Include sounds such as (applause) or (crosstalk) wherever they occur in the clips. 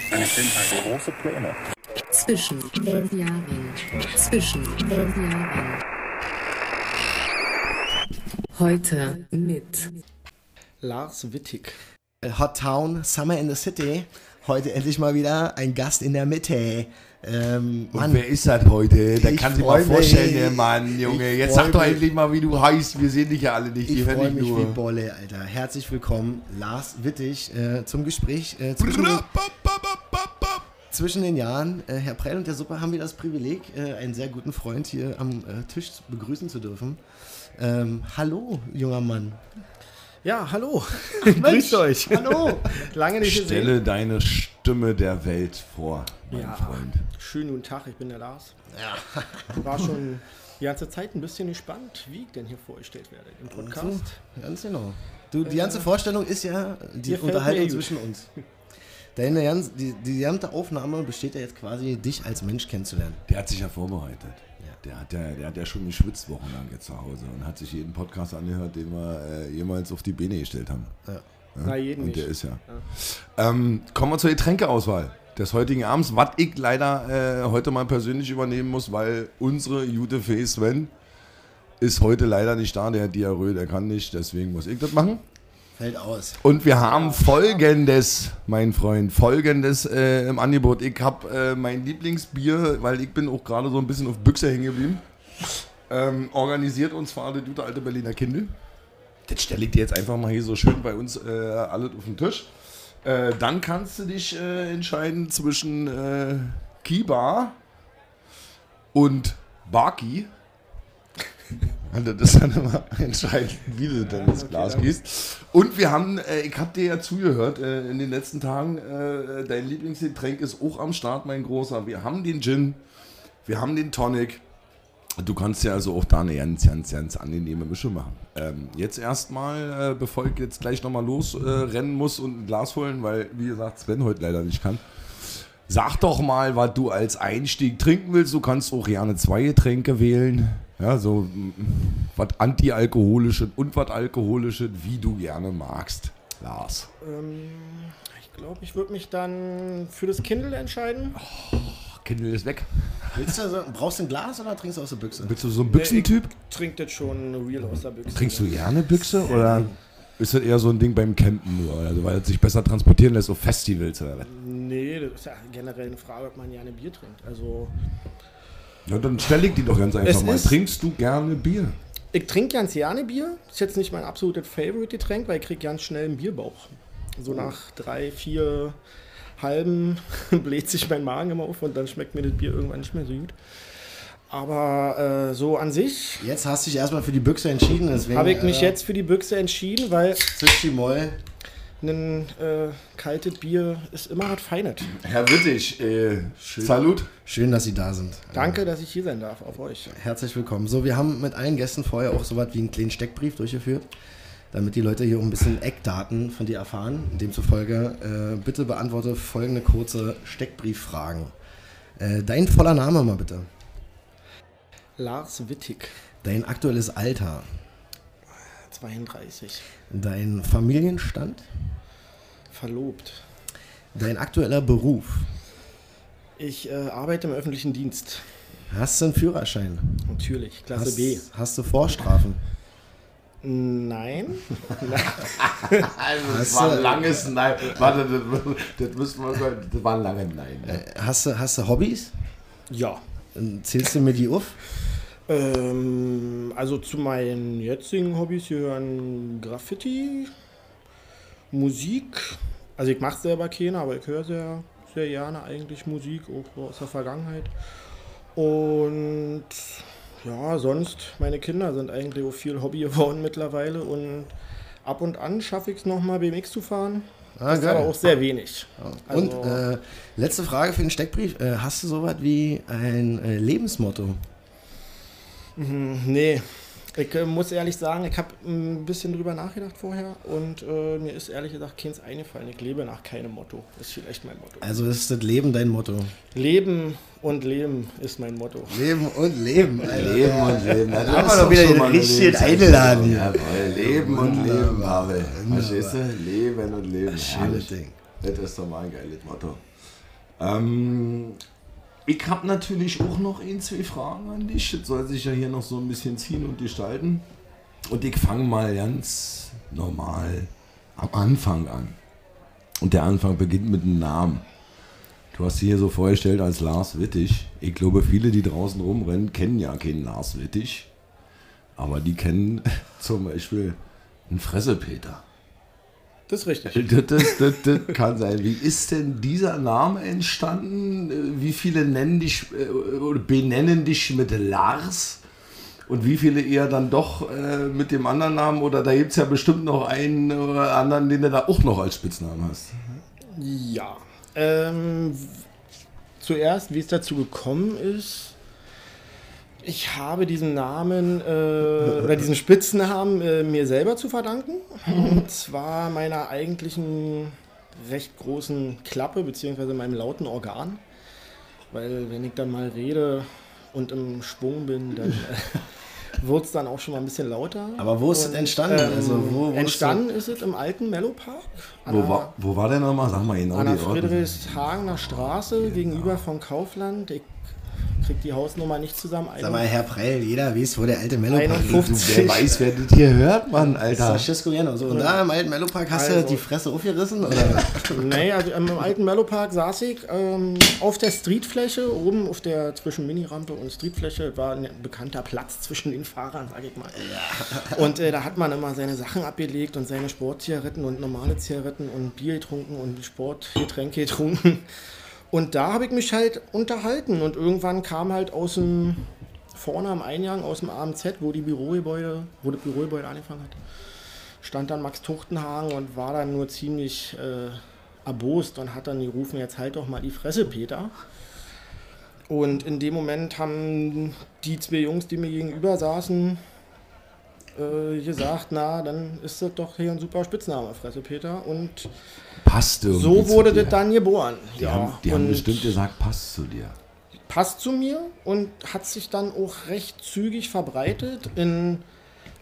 sind große Pläne. Zwischen den Jahren. Zwischen den Jahren. Heute mit Lars Wittig. Hot Town, Summer in the City. Heute endlich mal wieder ein Gast in der Mitte. Ähm, Und Mann, wer ist das heute? Da kann sich mal vorstellen, mich. der Mann, Junge. Ich Jetzt sag doch endlich mal, wie du heißt. Wir sehen dich ja alle nicht. Ich freue mich wie nur. Bolle, Alter. Herzlich willkommen, Lars Wittig, äh, zum Gespräch äh, zwischen, zwischen den Jahren. Äh, Herr Prell und der Suppe haben wir das Privileg, äh, einen sehr guten Freund hier am äh, Tisch begrüßen zu dürfen. Ähm, hallo, junger Mann. Ja, hallo. (laughs) Mensch, Grüßt euch. Hallo. Lange nicht gesehen. Stelle deine Stimme der Welt vor, mein Ja, Freund. schönen guten Tag, ich bin der Lars. War schon die ganze Zeit ein bisschen gespannt, wie ich denn hier vorgestellt werde im Podcast. Ganz genau. Du, die ganze Vorstellung ist ja die Unterhaltung zwischen uns. (laughs) Deine ganz, die, die gesamte Aufnahme besteht ja jetzt quasi, dich als Mensch kennenzulernen. Der hat sich ja vorbereitet. Der, hat ja, der hat ja schon geschwitzt wochenlang jetzt zu Hause und hat sich jeden Podcast angehört, den wir äh, jemals auf die Beine gestellt haben. Ja. Na, jeden Und nicht. der ist ja. Ähm, kommen wir zur Getränkeauswahl des heutigen Abends, was ich leider äh, heute mal persönlich übernehmen muss, weil unsere gute Fee Sven ist heute leider nicht da, der hat Diarrhoe, der kann nicht, deswegen muss ich das machen. Fällt aus. Und wir haben folgendes, mein Freund, folgendes äh, im Angebot. Ich habe äh, mein Lieblingsbier, weil ich bin auch gerade so ein bisschen auf Büchse hängen geblieben, ähm, organisiert und zwar der gute alte Berliner Kindle. Das stelle ich dir jetzt einfach mal hier so schön bei uns äh, alles auf den Tisch. Äh, dann kannst du dich äh, entscheiden zwischen äh, Kiba und Barki. Und das ist dann immer (laughs) entscheidend, wie du denn ins Glas gehst. Und wir haben, äh, ich habe dir ja zugehört äh, in den letzten Tagen, äh, dein Lieblingsgetränk ist auch am Start, mein Großer. Wir haben den Gin, wir haben den Tonic. Du kannst ja also auch da eine ganz, ganz, ganz angenehme Mische machen. Ähm, jetzt erstmal, äh, bevor ich jetzt gleich nochmal losrennen äh, muss und ein Glas holen, weil, wie gesagt, Sven heute leider nicht kann. Sag doch mal, was du als Einstieg trinken willst. Du kannst auch gerne zwei Getränke wählen. Ja, so mm, was antialkoholisches und was alkoholisches, wie du gerne magst. Lars. Ähm, ich glaube, ich würde mich dann für das Kindle entscheiden. Kindle ist weg. Willst du so, brauchst du ein Glas oder trinkst du aus der Büchse? Bist du so ein Büchsentyp? Trinkt das schon real aus der Büchse. Trinkst du gerne Büchse oder ist das eher so ein Ding beim Campen nur? Also, weil es sich besser transportieren lässt auf Festivals oder was? Nee, das ist ja generell eine Frage, ob man gerne Bier trinkt. Also, Ja, dann stell ich die doch ganz einfach Es mal. Trinkst du gerne Bier? ich trinke ganz gerne Bier. Ist jetzt nicht mein absolutes Favorite-Getränk, weil ich kriege ganz schnell einen Bierbauch. So nach drei, vier halben (laughs) bläht sich mein Magen immer auf und dann schmeckt mir das Bier irgendwann nicht mehr so gut. Aber äh, so an sich Jetzt hast du dich erstmal für die Büchse entschieden, deswegen habe ich mich äh, jetzt für die Büchse entschieden, weil die Moll. Ein äh, kaltes Bier ist immer was Feines. Herr Wittig, äh, Salut. Schön, dass Sie da sind. Danke, dass ich hier sein darf auf euch. Herzlich willkommen. So, wir haben mit allen Gästen vorher auch so was wie einen kleinen Steckbrief durchgeführt, damit die Leute hier auch ein bisschen Eckdaten von dir erfahren. Demzufolge, äh, bitte beantworte folgende kurze Steckbrieffragen. Äh, dein voller Name mal bitte. Lars Wittig, Dein aktuelles Alter. 32, Dein Familienstand. Verlobt. Dein aktueller Beruf. Ich äh, arbeite im öffentlichen Dienst. Hast du einen Führerschein? Natürlich, Klasse Hast, B. hast du Vorstrafen? Nein. Das war ein langes Nein. Warte, das, das müssen wir sagen. Das war ein langes Nein. Äh, hast, du, hast du Hobbys? Ja. Äh, Zählst du mir die auf? Ähm, also zu meinen jetzigen Hobbys gehören Graffiti, Musik. Also ich mache selber keine, aber ich höre sehr, sehr gerne eigentlich Musik, auch aus der Vergangenheit. Und ja, sonst, meine Kinder sind eigentlich auch viel Hobby geworden mittlerweile und ab und an schaffe ich es nochmal BMX zu fahren. Ah, Das ist aber auch sehr wenig. Und Also- äh, letzte Frage für den Steckbrief. Äh, hast du sowas wie ein äh, Lebensmotto? Nee, ich äh, muss ehrlich sagen, ich habe ein bisschen drüber nachgedacht vorher und äh, mir ist ehrlich gesagt keins eingefallen. Ich lebe nach keinem Motto. Das ist vielleicht mein Motto. Also ist das Leben dein Motto? Leben und Leben ist mein Motto. Leben und Leben. Alter. Leben und Leben. Dann haben wir doch wieder den richtigen Eingeladen hier. Jawohl, Leben und Leben. Pavel. Verstehst du? Leben und Leben. Schönes. Ding. Das ist doch mal ein geiles Motto. Ähm, ich habe natürlich auch noch ein, zwei Fragen an dich. Das soll sich ja hier noch so ein bisschen ziehen und gestalten. Und ich fange mal ganz normal am Anfang an. Und der Anfang beginnt mit einem Namen. Du hast dich hier so vorgestellt als Lars Wittig. Ich glaube, viele, die draußen rumrennen, kennen ja keinen Lars Wittig. Aber die kennen (laughs) zum Beispiel einen Fressepeter. Das ist richtig. Das, das, das, das kann sein. Wie ist denn dieser Name entstanden? Wie viele nennen dich äh, oder benennen dich mit Lars? Und wie viele eher dann doch äh, mit dem anderen Namen? Oder da gibt es ja bestimmt noch einen oder anderen, den du da auch noch als Spitznamen hast. Ja. Ähm, zuerst, wie es dazu gekommen ist. Ich habe diesen Namen äh, oder diesen Spitznamen äh, mir selber zu verdanken. Und zwar meiner eigentlichen recht großen Klappe, beziehungsweise meinem lauten Organ. Weil wenn ich dann mal rede und im Schwung bin, dann äh, (laughs) wird es dann auch schon mal ein bisschen lauter. Aber wo ist es entstanden? Ähm, Also, wo du- entstanden ist es im alten Mellow Park. Wo war, wo war der nochmal? Sag mal genau an der. Friedrichshagener Straße gegenüber vom Kaufland. Ich krieg die Hausnummer nicht zusammen. Sag mal, Herr Preil, jeder weiß, wo der alte Mellow Park liegt. 51. Wer weiß, wer das hier hört, Mann, Das Alter. ist Cisco Jeno. So, und da im alten Mellow Park hast du Also- die Fresse aufgerissen? Oder? (laughs) Nee, also im alten Mellow Park saß ich ähm, auf der Streetfläche, oben auf der zwischen Minirampe und Streetfläche war ein bekannter Platz zwischen den Fahrern, sag ich mal. Und äh, da hat man immer seine Sachen abgelegt und seine Sportzigaretten und normale Zigaretten und Bier getrunken und Sportgetränke getrunken. Und da habe ich mich halt unterhalten und irgendwann kam halt aus dem vorne am Eingang aus dem AMZ, wo die Bürogebäude, wo das Bürogebäude angefangen hat, stand dann Max Tuchtenhagen und war dann nur ziemlich äh, erbost und hat dann gerufen, jetzt halt doch mal die Fresse, Peter. Und in dem Moment haben die zwei Jungs, die mir gegenüber saßen, äh, gesagt, na, dann ist das doch hier ein super Spitzname, Fresse Peter. Und Passt irgendwie so wurde das dann geboren. Die, haben, die haben bestimmt gesagt, passt zu dir. passt zu mir und hat sich dann auch recht zügig verbreitet in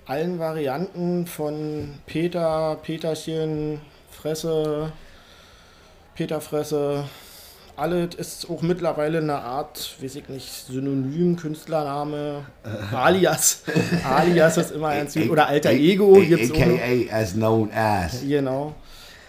allen Varianten von Peter, Peterchen, Fresse, Peterfresse. Alles ist auch mittlerweile eine Art, weiß ich nicht, Synonym, Künstlername, Alias. (laughs) Alias ist immer ganz gut. Oder alter Ego. AKA as known as. Genau.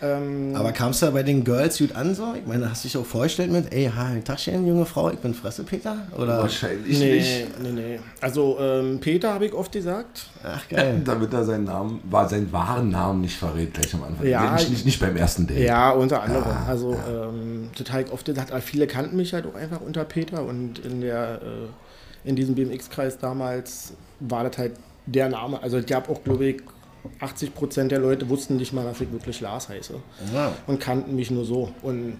Ähm, Aber kamst du bei den Girls gut an so? Ich meine, hast du dich auch vorgestellt mit, ey, hi, Taschen, junge Frau, ich bin Fresse Peter? Oder? Wahrscheinlich nicht. nee, nee, nee. Also ähm, Peter habe ich oft gesagt. Ach, geil. (laughs) Damit er seinen Namen, war seinen wahren Namen nicht verrät, gleich am Anfang. Ja, nicht, nicht, nicht beim ersten Date. Ja, unter anderem. also ähm, total oft gesagt, aber viele kannten mich halt auch einfach unter Peter und in der äh, in diesem BMX-Kreis damals war das halt der Name. Also es gab auch, glaube ich, 80 Prozent der Leute wussten nicht mal, dass ich wirklich Lars heiße Wow. und kannten mich nur so. Und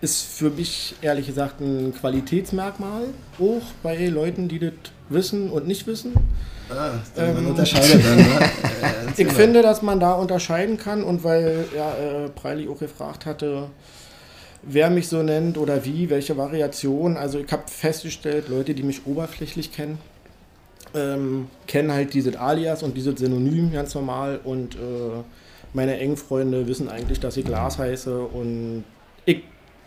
ist für mich ehrlich gesagt ein Qualitätsmerkmal, auch bei Leuten, die das wissen und nicht wissen. Ah, man unterscheidet dann, ne? (laughs) Ich finde, dass man da unterscheiden kann und weil ja, äh, Preili auch gefragt hatte, wer mich so nennt oder wie, welche Variation. Also ich habe festgestellt, Leute, die mich oberflächlich kennen, ähm, kennen halt dieses Alias und dieses Synonym ganz normal und äh, meine engen Freunde wissen eigentlich, dass ich Lars heiße und ich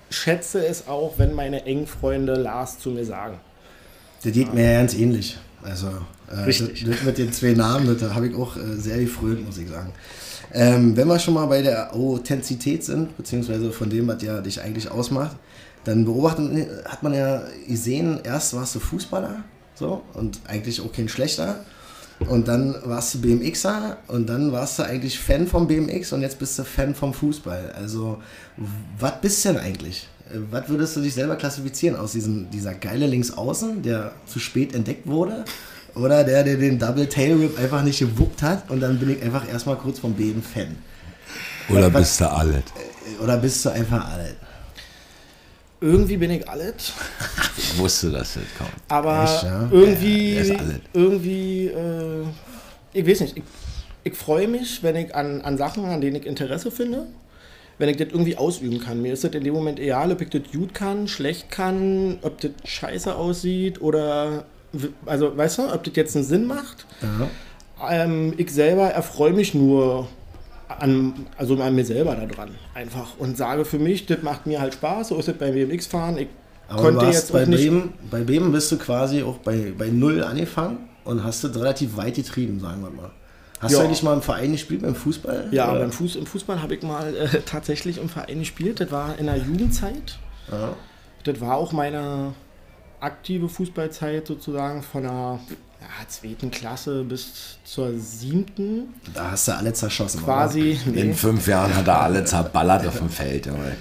schätze es auch, wenn meine engen Freunde Lars zu mir sagen. Das geht mir ja ganz ähnlich. Also, äh, Richtig. Das, das mit den zwei Namen, das habe ich auch äh, sehr gefrönt, muss ich sagen. Ähm, wenn wir schon mal bei der Authentizität sind, beziehungsweise von dem, was ja dich eigentlich ausmacht, dann beobachtet hat man ja gesehen, erst warst du Fußballer, so, und eigentlich auch kein schlechter. Und dann warst du BMXer und dann warst du eigentlich Fan vom BMX und jetzt bist du Fan vom Fußball. Also, was bist du denn eigentlich? Was würdest du dich selber klassifizieren aus diesem, dieser geile Linksaußen, der zu spät entdeckt wurde? Oder der, der den Double Tail Whip einfach nicht gewuppt hat und dann bin ich einfach erstmal kurz vom Beben Fan? Oder Was- bist du? Äh, Oder bist du einfach alt? Irgendwie bin ich alles. Ich wusste, dass das kommt. Aber Echt, ja? irgendwie, Ja, irgendwie, äh, ich weiß nicht, ich, ich freue mich, wenn ich an, an Sachen, an denen ich Interesse finde, wenn ich das irgendwie ausüben kann. Mir ist das in dem Moment egal, ob ich das gut kann, schlecht kann, ob das scheiße aussieht oder, also weißt du, ob das jetzt einen Sinn macht. Ja. Ähm, ich selber erfreue mich nur an, also an mir selber da dran. Einfach. Und sage für mich, das macht mir halt Spaß. So ist es beim BMX-Fahren. Ich Aber konnte jetzt bei auch nicht. Bremen, bei Bremen bist du quasi auch bei, bei Null angefangen und hast das relativ weit getrieben, sagen wir mal. Hast Ja. du eigentlich mal im Verein gespielt, beim Fußball? Ja, beim Fuß, im Fußball habe ich mal äh, (laughs) tatsächlich im Verein gespielt. Das war in der Jugendzeit. Ja. Das war auch meine aktive Fußballzeit sozusagen von der ja, zweiten Klasse bis zur siebten. Da hast du alle zerschossen. Quasi. In Nee, fünf Jahren hat er alle zerballert auf dem Feld. Junge.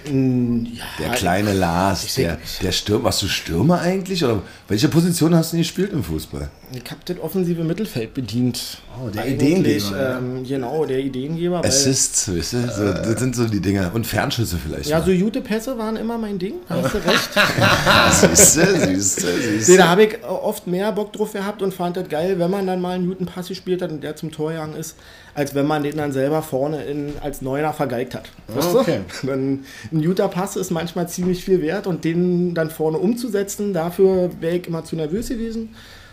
ja, Der kleine Lars, der, der Stürmer. Warst du Stürmer eigentlich? Oder welche Position hast du denn gespielt im Fußball? Ich habe das offensive Mittelfeld bedient. Oh, der Eigentlich, Ideengeber, ja. Ähm, genau, der Ideengeber. Assists, weißt du? So, das sind so die Dinger. Und Fernschüsse vielleicht. ja, mal. so gute Pässe waren immer mein Ding. Hast du recht. (laughs) Siehst du, siehst du, siehst Nee, du. da habe ich oft mehr Bock drauf gehabt und fand das geil, wenn man dann mal einen guten Pass gespielt hat und der zum Tor gegangen ist, als wenn man den dann selber vorne in, als Neuner vergeigt hat. Weißt Okay. du? (laughs) Dann, ein guter Pass ist manchmal ziemlich viel wert und den dann vorne umzusetzen, dafür wäre ich immer zu nervös gewesen.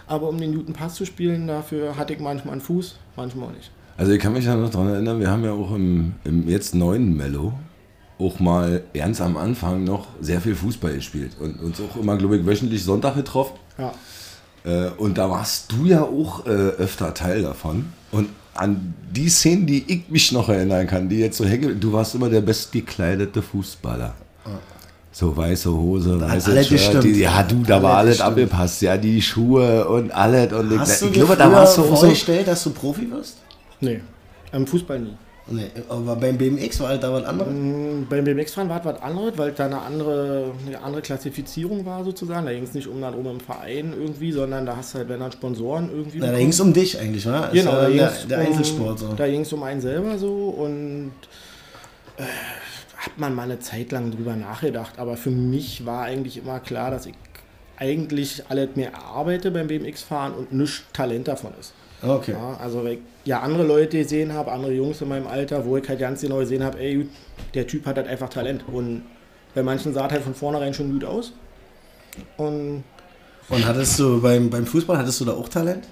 Aber um den guten Pass zu spielen, dafür hatte ich manchmal einen Fuß, manchmal auch nicht. Also ich kann mich ja noch daran erinnern, wir haben ja auch im, im jetzt neuen Mellow auch mal ernst am Anfang noch sehr viel Fußball gespielt und uns auch immer, glaube ich, wöchentlich Sonntag getroffen. Ja. Äh, und da warst du ja auch äh, öfter Teil davon. Und an die Szenen, die ich mich noch erinnern kann, die jetzt so hängen, du warst immer der bestgekleidete Fußballer. So weiße Hose, weiße alles Shirt, die, ja du, da war Alles abgepasst, ja, die Schuhe und alles. Und ich, Hast du ich dir glaube, da warst du auch so, vorgestellt, dass du Profi wirst? Nee, im Fußball nie. Nee, aber beim BMX war halt da was anderes. Mm, Beim BMX-Fahren war was anderes, weil da eine andere, eine andere Klassifizierung war sozusagen. Da ging es nicht um darum im Verein irgendwie, sondern da hast du halt, wenn dann Sponsoren irgendwie. Na, da ging es um dich eigentlich? Ist Genau, da der, der um, Einzelsport so. Da ging es um einen selber so und äh, hat man mal eine Zeit lang drüber nachgedacht. Aber für mich war eigentlich immer klar, dass ich eigentlich alles mir erarbeite beim BMX-Fahren und nichts Talent davon ist. Okay. Ja, also weil ich ja andere Leute gesehen habe, andere Jungs in meinem Alter, wo ich halt ganz genau gesehen habe, ey, der Typ hat halt einfach Talent. Und bei manchen sah es halt von vornherein schon gut aus. Und Und hattest du beim, beim Fußball, hattest du da auch Talent?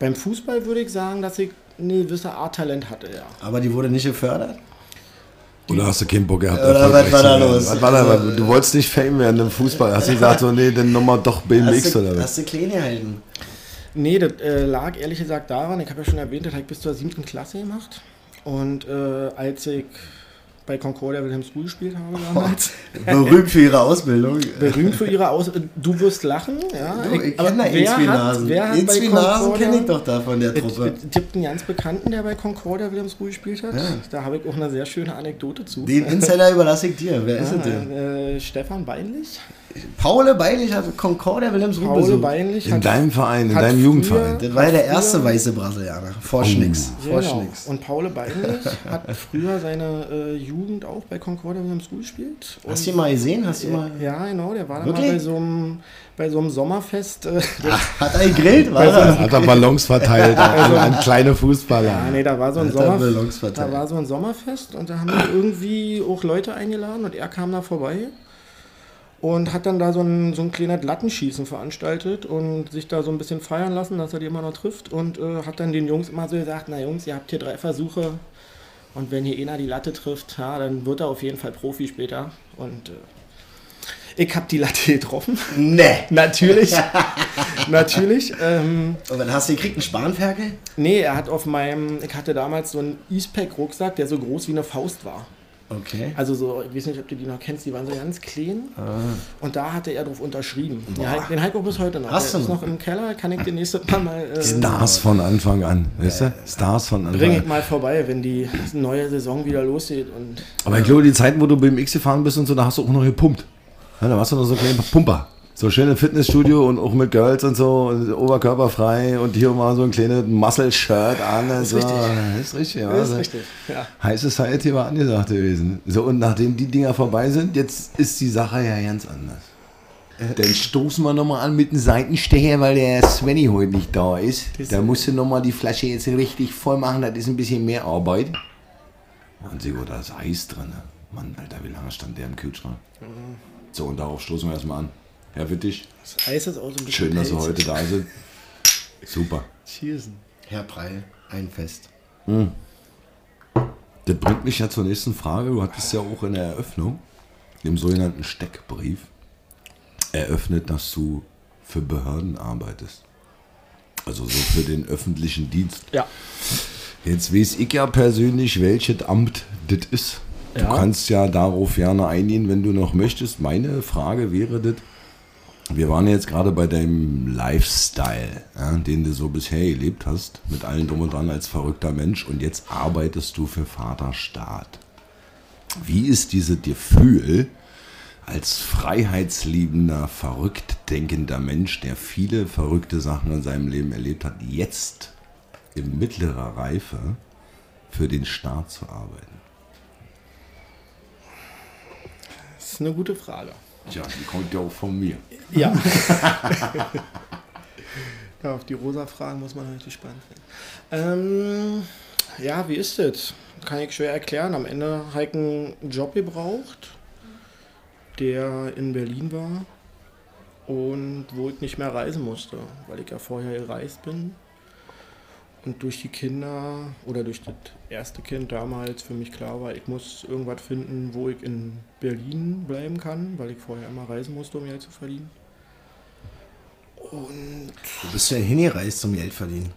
beim Fußball würde ich sagen, dass ich eine gewisse Art Talent hatte, ja. Aber die wurde nicht gefördert? Oder hast du keinen Bock gehabt? Oder was war da los? Was war da? Also- du wolltest nicht Fame werden im Fußball. Hast du gesagt, so, nee, dann nochmal doch BMX Hast oder du, was? hast du klein gehalten? Nee, das äh, lag ehrlich gesagt daran, ich habe ja schon erwähnt, das habe ich bis zur siebten Klasse gemacht. Und äh, als ich bei Concordia Wilhelmsruhe gespielt habe damals, (laughs) Berühmt für ihre Ausbildung. berühmt für ihre Aus... Du wirst lachen, ja. Du, ich kenne da Inspinasen Concordia... kenne ich doch da von der Truppe. es gibt einen ganz Bekannten, der bei Concordia Wilhelmsruhe gespielt hat. Da habe ich auch eine sehr schöne Anekdote zu. Den Insider überlasse ich dir. Wer ist es denn? äh, Stefan Beinlich. Paul Beilich hat Concordia Wilhelmsruhe Paul besucht. Beinlich In hat deinem Verein, in hat deinem früher- Jugendverein. Das war ja der erste früher- weiße Brasilianer. Vor Schnicks. Vor Genau. Schnicks. Und Paul Beinlich (laughs) hat früher seine äh, Jugend auch bei Concordia Wilhelmsruhe gespielt. Hast du Und- ihn mal gesehen? Hast du mal... Ja, genau, der war dann mal bei so einem, bei so einem Sommerfest. Äh, der, (laughs) Hat er gegrillt? War er? Hat er Ballons verteilt (laughs) an, an kleine Fußballer. ah, nee, da war so ein er Sommer, da war so ein Sommerfest und da haben wir irgendwie auch Leute eingeladen und er kam da vorbei und hat dann da so ein, so ein kleines Lattenschießen veranstaltet und sich da so ein bisschen feiern lassen, dass er die immer noch trifft und äh, hat dann den Jungs immer so gesagt, na Jungs, ihr habt hier drei Versuche und wenn hier einer die Latte trifft, ja, dann wird er auf jeden Fall Profi später und äh, ich habe die Latte getroffen. Nee. (laughs) Natürlich. Natürlich. Ähm, Und dann hast du gekriegt einen Spanferkel? nee, er hat auf meinem, ich hatte damals so einen Eastpack-Rucksack, der so groß wie eine Faust war. Okay. Also so, ich weiß nicht, ob du die noch kennst, die waren so ganz clean. Und da hatte er drauf unterschrieben. Den Heik- Den Heiko bis heute noch. Hast der du ist noch? im Keller, kann ich den nächsten Mal mal... Äh, Stars von Anfang an, weißt du? Stars von Anfang Bring ich an. mal vorbei, wenn die neue Saison wieder losgeht. Und Aber ich glaube, die Zeiten, wo du BMX gefahren bist und so, da hast du auch noch gepumpt. Ja, da warst du noch so ein kleiner Pumper. So schön im Fitnessstudio und auch mit Girls und so, und oberkörperfrei und hier mal so ein kleines Muscle-Shirt an. Und Ist so. richtig. Ist richtig, ja. das ist richtig. Ja. High Society war angesagt gewesen. So, und nachdem die Dinger vorbei sind, jetzt ist die Sache ja ganz anders. Dann stoßen wir nochmal an mit einem Seitenstecher, weil der Svenny heute nicht da ist. Da musst du nochmal die Flasche jetzt richtig voll machen, das ist ein bisschen mehr Arbeit. Und Sigo, da ist Eis drin. Mann, Alter, wie lange stand der im Kühlschrank? So, und darauf stoßen wir erstmal an. Herr Wittig, Das Eis ist auch so ein bisschen schön, dass Sie heute da sind. Super. Cheersen. Herr Preil, ein Fest. Das bringt mich ja zur nächsten Frage. Du hattest ja auch in der Eröffnung, im sogenannten Steckbrief, eröffnet, dass du für Behörden arbeitest. Also so für den öffentlichen Dienst. Ja. Jetzt weiß ich ja persönlich, welches Amt das ist. Du Ja. kannst ja darauf gerne eingehen, wenn du noch möchtest. Meine Frage wäre das, wir waren jetzt gerade bei deinem Lifestyle, ja, den du so bisher gelebt hast, mit allen drum und dran als verrückter Mensch und jetzt arbeitest du für Vaterstaat. Wie ist dieses Gefühl, als freiheitsliebender, verrückt denkender Mensch, der viele verrückte Sachen in seinem Leben erlebt hat, jetzt in mittlerer Reife für den Staat zu arbeiten? Das ist eine gute Frage. Tja, die kommt ja auch von mir. Ja. (laughs) ja, auf die rosa Fragen muss man natürlich spannend finden. Ähm, ja, wie ist das? Kann ich schwer erklären. Am Ende habe ich einen Job gebraucht, der in Berlin war und wo ich nicht mehr reisen musste, weil ich ja vorher gereist bin. Und durch die Kinder oder durch das erste Kind damals für mich klar war, ich muss irgendwas finden, wo ich in Berlin bleiben kann, weil ich vorher immer reisen musste, um Geld zu verdienen. Und Wo bist du denn hingereist zum Geld verdienen?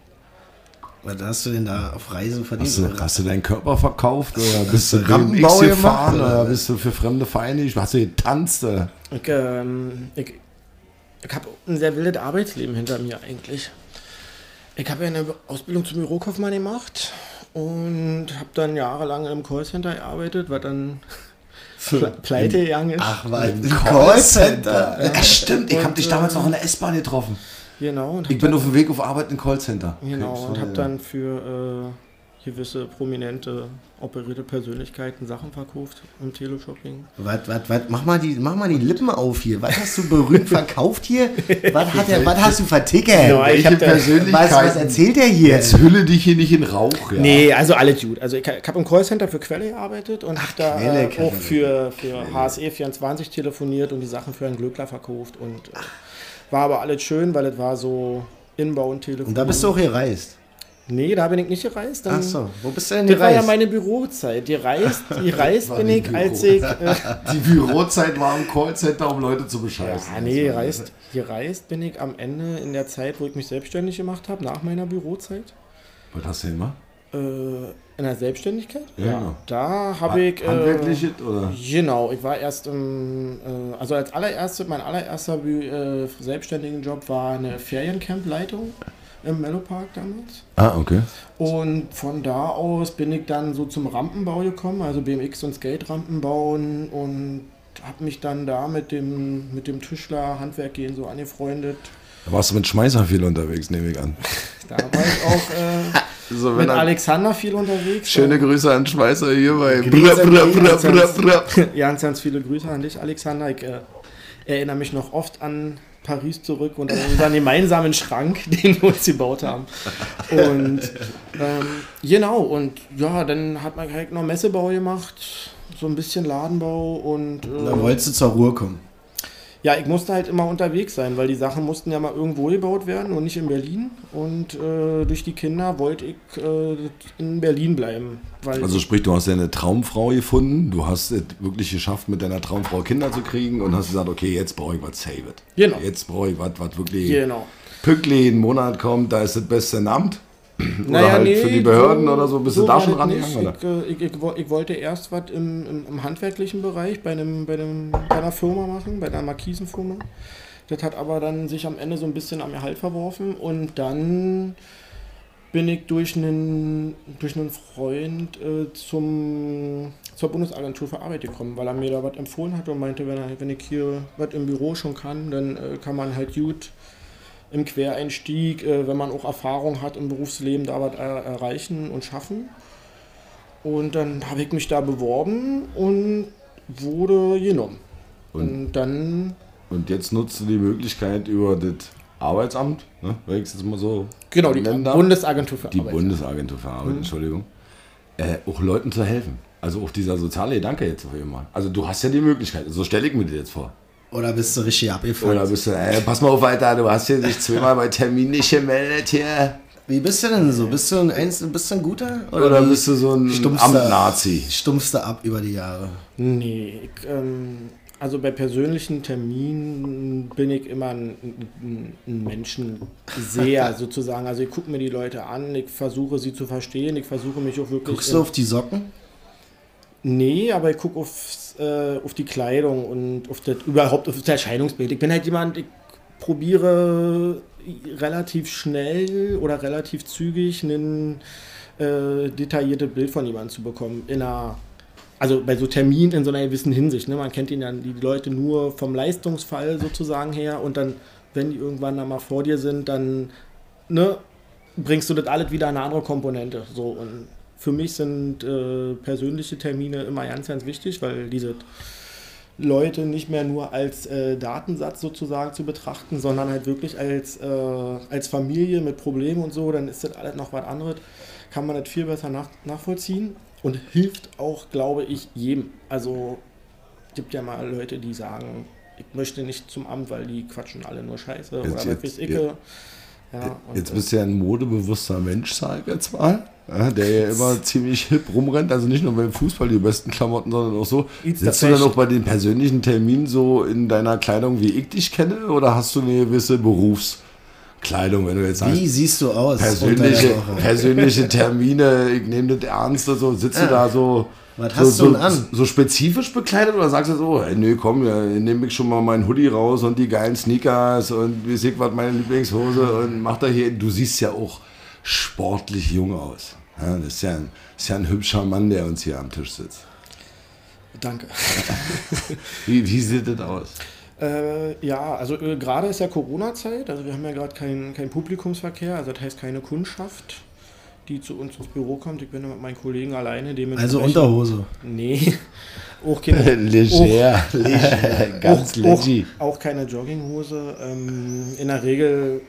Was hast du denn da auf Reisen verdient? Hast du, hast du deinen Körper verkauft oder bist du Rampenbau gefahren oder? oder bist du für fremde Vereine? Hast du getanzt? ich, ähm, ich, ich habe ein sehr wildes Arbeitsleben hinter mir eigentlich. Ich habe ja eine Ausbildung zum Bürokaufmann gemacht und habe dann jahrelang im Callcenter gearbeitet, was dann (laughs) ple pleite gegangen ist. Ach, was? Ein Callcenter. Callcenter. Ja, stimmt, ich habe dich damals noch in der S-Bahn getroffen. Genau. Ich bin dann, auf dem Weg auf Arbeit in Callcenter. Genau, Okay, und habe ja. dann für äh, gewisse prominente, operierte Persönlichkeiten Sachen verkauft im Teleshopping. Was, was, was, mach mal, die, mach mal die Lippen auf hier. Was hast du berühmt verkauft hier? Was, hat der, was hast du vertickert? Ja, ich hab was, was erzählt der hier? Jetzt hülle dich hier nicht in Rauch. Ja. Nee, also alles gut. Also ich, ich habe im Callcenter für Quelle gearbeitet und habe da Quelle, äh, Quelle. auch für, für HSE24 telefoniert und die Sachen für einen Glöckler verkauft. Und äh, war aber alles schön, weil es war so inbound Telefon. Und da bist du auch gereist. Nee, da bin ich nicht gereist. Dann, Ach so, wo bist du denn Das war ja meine Bürozeit. Die reist, die (laughs) reist bin die ich, als Büro. ich. Äh, (laughs) Die Bürozeit war im Callcenter, um Leute zu bescheißen. ja, nee, gereist, gereist bin ich am Ende in der Zeit, wo ich mich selbstständig gemacht habe, nach meiner Bürozeit. Was hast du denn gemacht? Äh, in der Selbstständigkeit? Ja, genau. Da habe ich. Äh, Handwerkliches oder? Genau, ich war erst im, äh, also als allererste, mein allererster äh, selbstständigen Job war eine Feriencamp-Leitung im Mellopark damals. Ah, okay. Und von da aus bin ich dann so zum Rampenbau gekommen, also BMX und Skate-Rampen bauen und habe mich dann da mit dem, mit dem Tischler Handwerk gehen so angefreundet. Da warst du mit Schmeißer viel unterwegs, nehme ich an. (laughs) Da war ich auch äh, (laughs) So, mit Alexander viel unterwegs. Schöne Grüße an Schmeißer hier bei Grüße Brr, brr, brr. Ganz, ganz viele Grüße an dich, Alexander. Ich äh, erinnere mich noch oft an Paris zurück und an unseren gemeinsamen Schrank, (laughs) den wir uns gebaut haben. Und ähm, genau, und ja, dann hat man halt noch Messebau gemacht, so ein bisschen Ladenbau und Da äh, wolltest du zur Ruhe kommen. Ja, ich musste halt immer unterwegs sein, weil die Sachen mussten ja mal irgendwo gebaut werden und nicht in Berlin. Und äh, durch die Kinder wollte ich äh, in Berlin bleiben. Also sprich, du hast ja eine Traumfrau gefunden, du hast es wirklich geschafft, mit deiner Traumfrau Kinder zu kriegen und hast gesagt, okay, jetzt brauche ich was Save it. Genau. Jetzt brauche ich was, was wirklich genau. pünktlich jeden Monat kommt, da ist das beste in Amt. Oder Naja, halt nee, für die Behörden oder so, bist du da schon das rangegangen? Ich, äh, ich, ich, ich wollte erst was im, im, im handwerklichen Bereich bei, einem, bei, einem, bei einer Firma machen, bei einer Markisenfirma. Das hat aber dann sich am Ende so ein bisschen am Gehalt verworfen und dann bin ich durch einen, durch einen Freund äh, zum, zur Bundesagentur für Arbeit gekommen, weil er mir da was empfohlen hat und meinte, wenn, er, wenn ich hier was im Büro schon kann, dann äh, kann man halt gut im Quereinstieg, äh, wenn man auch Erfahrung hat im Berufsleben, da was er erreichen und schaffen. Und dann habe ich mich da beworben und wurde genommen. Und- Und, dann, Und jetzt nutzt du die Möglichkeit über das Arbeitsamt, ne, wenn ich es jetzt mal so genau, die darf. Bundesagentur für die Arbeit. Bundesagentur für Arbeit, Entschuldigung, äh, auch Leuten zu helfen. Also auch dieser soziale Gedanke jetzt auf jeden Fall. Also du hast ja die Möglichkeit, so stelle ich mir das jetzt vor. Oder bist du richtig abgefahren? Oder bist du, ey, pass mal auf, Alter, du hast hier dich zweimal bei Termin nicht gemeldet hier. Wie bist du denn so? Bist du ein, Einzel bist du ein guter? Oder wie bist du so ein stumpfst du- Amt-Nazi? Stumpfst du ab über die Jahre? Nee, ich, ähm, also bei persönlichen Terminen bin ich immer ein, ein, ein Menschenseher (laughs) sozusagen. Also ich gucke mir die Leute an, ich versuche sie zu verstehen, ich versuche mich auch wirklich. Guckst du auf die Socken? Nee, aber ich gucke auf, äh, auf die Kleidung und auf das, überhaupt auf das Erscheinungsbild. Ich bin halt jemand, ich probiere relativ schnell oder relativ zügig ein äh, detailliertes Bild von jemandem zu bekommen. In einer, also bei so Terminen in so einer gewissen Hinsicht. Ne? Man kennt ihn dann die Leute nur vom Leistungsfall sozusagen her und dann, wenn die irgendwann dann mal vor dir sind, dann ne, bringst du das alles wieder in eine andere Komponente. So und für mich sind äh, persönliche Termine immer ganz, ganz wichtig, weil diese Leute nicht mehr nur als äh, Datensatz sozusagen zu betrachten, sondern halt wirklich als, äh, als Familie mit Problemen und so, dann ist das alles noch was anderes, kann man das viel besser nach, nachvollziehen und hilft auch, glaube ich, jedem. Also gibt ja mal Leute, die sagen, ich möchte nicht zum Amt, weil die quatschen alle nur Scheiße Jetzt- oder was weiß ich. ja. Ja, und, Jetzt äh, bist du ja ein modebewusster Mensch, sag ich jetzt mal. Ja, der ja immer ziemlich hip rumrennt, also nicht nur beim Fußball die besten Klamotten, sondern auch so. It's Sitzt du dann auch bei den persönlichen Terminen so in deiner Kleidung, wie ich dich kenne, oder hast du eine gewisse Berufskleidung, wenn du jetzt sagst, Wie siehst du aus? persönliche, persönliche Termine, ich nehme das ernst, so sitzt du da so, Was so, hast du so, denn an? so spezifisch bekleidet oder sagst du so, hey, nö, komm, ja, nehme ich schon mal meinen Hoodie raus und die geilen Sneakers und wie ich was meine Lieblingshose und mach da hier, du siehst ja auch sportlich jung aus. Ja, das, ist ja ein, das ist ja ein hübscher Mann, der uns hier am Tisch sitzt. danke. (laughs) Wie, wie sieht das aus? Äh, ja, also äh, gerade ist ja Corona-Zeit, also wir haben ja gerade keinen kein Publikumsverkehr, also das heißt keine Kundschaft, die zu uns ins Büro kommt. Ich bin mit meinen Kollegen alleine. Also Unterhose. Nee, (laughs) auch keine, (laughs) Leger, (laughs) leger, ganz auch, auch, leggy. auch keine Jogginghose. Ähm, in der Regel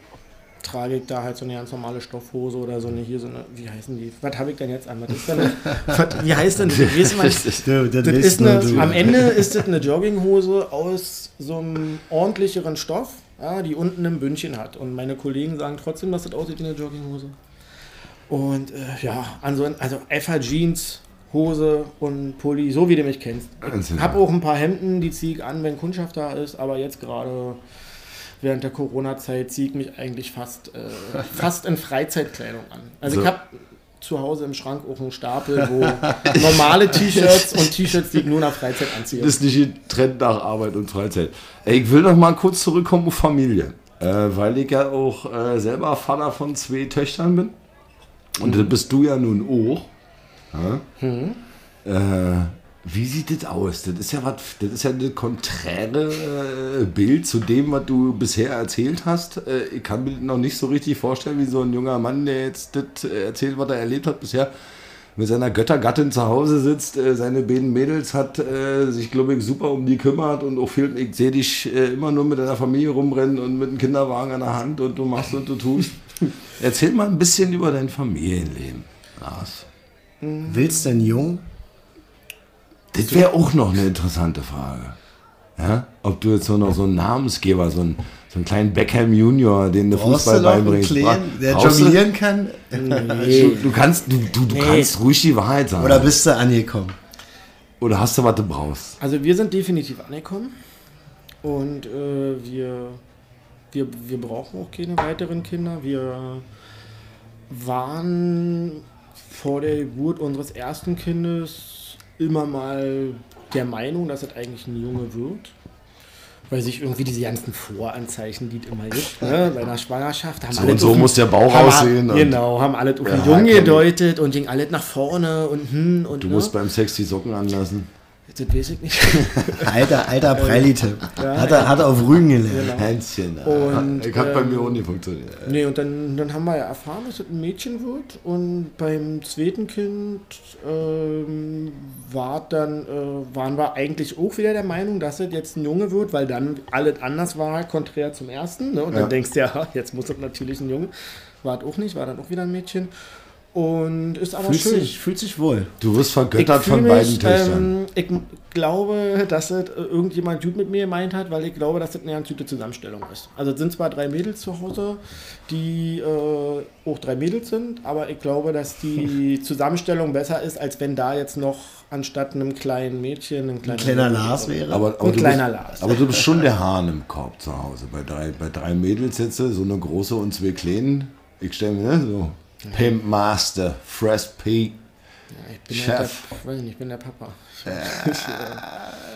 trage ich da halt so eine ganz normale Stoffhose oder so eine hier, so eine, wie heißen die? Was habe ich denn jetzt an? Was ist denn, was, wie heißt denn das? Weiß man, Du, das Das ist nur eine, am Ende ist das eine Jogginghose aus so einem ordentlicheren Stoff, ja, die unten ein Bündchen hat. Und meine Kollegen sagen trotzdem, dass das aussieht wie eine Jogginghose. Und äh, ja, ansonsten, also FH Jeans, Hose und Pulli, so wie du mich kennst. Ich habe auch ein paar Hemden, die ziehe ich an, wenn Kundschaft da ist, aber jetzt gerade während der Corona-Zeit ziehe ich mich eigentlich fast, äh, (laughs) fast in Freizeitkleidung an. Also So. ich habe zu Hause im Schrank auch einen Stapel, wo (laughs) normale T-Shirts und T-Shirts, die ich nur nach Freizeit anziehe. Das ist nicht Trend nach Arbeit und Freizeit. Ich will noch mal kurz zurückkommen auf Familie. Äh, weil ich ja auch äh, selber Vater von zwei Töchtern bin. Und das bist du ja nun auch. Ja? Äh, wie sieht das aus? Das ist ja was, das ist ja ein konträre äh, Bild zu dem, was du bisher erzählt hast. Äh, ich kann mir noch nicht so richtig vorstellen, wie so ein junger Mann, der jetzt das äh, erzählt, was er erlebt hat bisher, mit seiner Göttergattin zu Hause sitzt, seine beiden Mädels hat, sich, glaube ich, super um die kümmert und auch viel, ich sehe dich immer nur mit deiner Familie rumrennen und mit einem Kinderwagen an der Hand und du machst und du tust. Erzähl mal ein bisschen über dein Familienleben, Lars. Willst du denn jung? Das wäre auch noch eine interessante Frage. Ja? Ob du jetzt so noch so einen Namensgeber, so einen, so einen kleinen Beckham Junior, den du Fußball beibringst. Kleinen, der Brauchst du- jonglieren kann? Du, du kannst, du, du, du Nee. kannst ruhig die Wahrheit sagen. Oder bist du angekommen? Oder hast du, was du brauchst? Also wir sind definitiv angekommen und äh, wir, wir, wir brauchen auch keine weiteren Kinder. Wir waren vor der Geburt unseres ersten Kindes immer mal der Meinung, dass es eigentlich ein Junge wird. Weil sich irgendwie diese ganzen Voranzeichen, die es immer gibt, ne, (laughs) bei einer Schwangerschaft, haben So alle und so den- muss der Bauch haben- aussehen Genau, haben alle auf Ja, den Jungen gedeutet und ging alles nach vorne und hm und Du ne. musst beim Sex die Socken anlassen. Das weiß ich nicht. (laughs) Alter, alter Preilite. Ja, hat, er, hat er auf Rügen gelernt. Genau. Hänschen. Und, ich hat bei ähm, mir auch nie funktioniert. Nee, und dann, dann haben wir ja erfahren, dass es ein Mädchen wird. Und beim zweiten Kind ähm, war dann, äh, waren wir eigentlich auch wieder der Meinung, dass es jetzt ein Junge wird, weil dann alles anders war, konträr zum ersten. Ne? Und Ja. dann denkst du ja, (laughs) jetzt muss es natürlich ein Junge. War es auch nicht, war dann auch wieder ein Mädchen. Und ist aber Fühlt schön. sich, fühlt sich wohl. Du wirst vergöttert von mich, beiden Töchtern. Ähm, ich glaube, dass es äh, irgendjemand gut mit mir gemeint hat, weil ich glaube, dass das eine ganz gute Zusammenstellung ist. Also es sind zwar drei Mädels zu Hause, die äh, auch drei Mädels sind, aber ich glaube, dass die (laughs) Zusammenstellung besser ist, als wenn da jetzt noch anstatt einem kleinen Mädchen ein kleiner, Ein kleiner Lars wäre. aber, aber, ein du kleiner bist, Lars. aber du bist schon der Hahn im Korb zu Hause. Bei drei, bei drei Mädels jetzt, so eine große und zwei kleinen. Ich stelle mir, ne, so. Pimp Master, Fresh Pete. Ich bin Chef. Halt der, weiß nicht, ich bin der Papa. (laughs)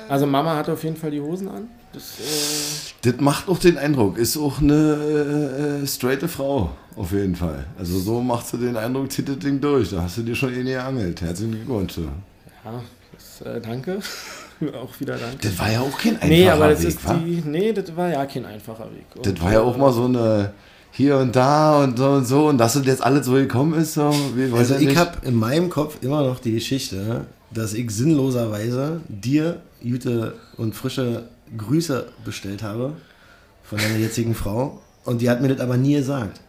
Also Mama hat auf jeden Fall die Hosen an. Das, äh, Das macht auch den Eindruck. Ist auch eine äh, straighte Frau, auf jeden Fall. Also so macht sie den Eindruck, zieht das Ding durch. Da hast du dir schon eh geangelt. Herzlichen Glückwunsch. ja, das, äh, danke. (laughs) auch wieder danke. Das war ja auch kein einfacher Nee, aber das Weg, ist wa? die. Nee, das war ja kein einfacher Weg. Und, Das war ja auch mal so eine hier und da und so und so. Und dass das jetzt alles so gekommen ist, so, Also ich habe in meinem Kopf immer noch die Geschichte, dass ich sinnloserweise dir gute und frische Grüße bestellt habe von deiner jetzigen Frau und die hat mir das aber nie gesagt.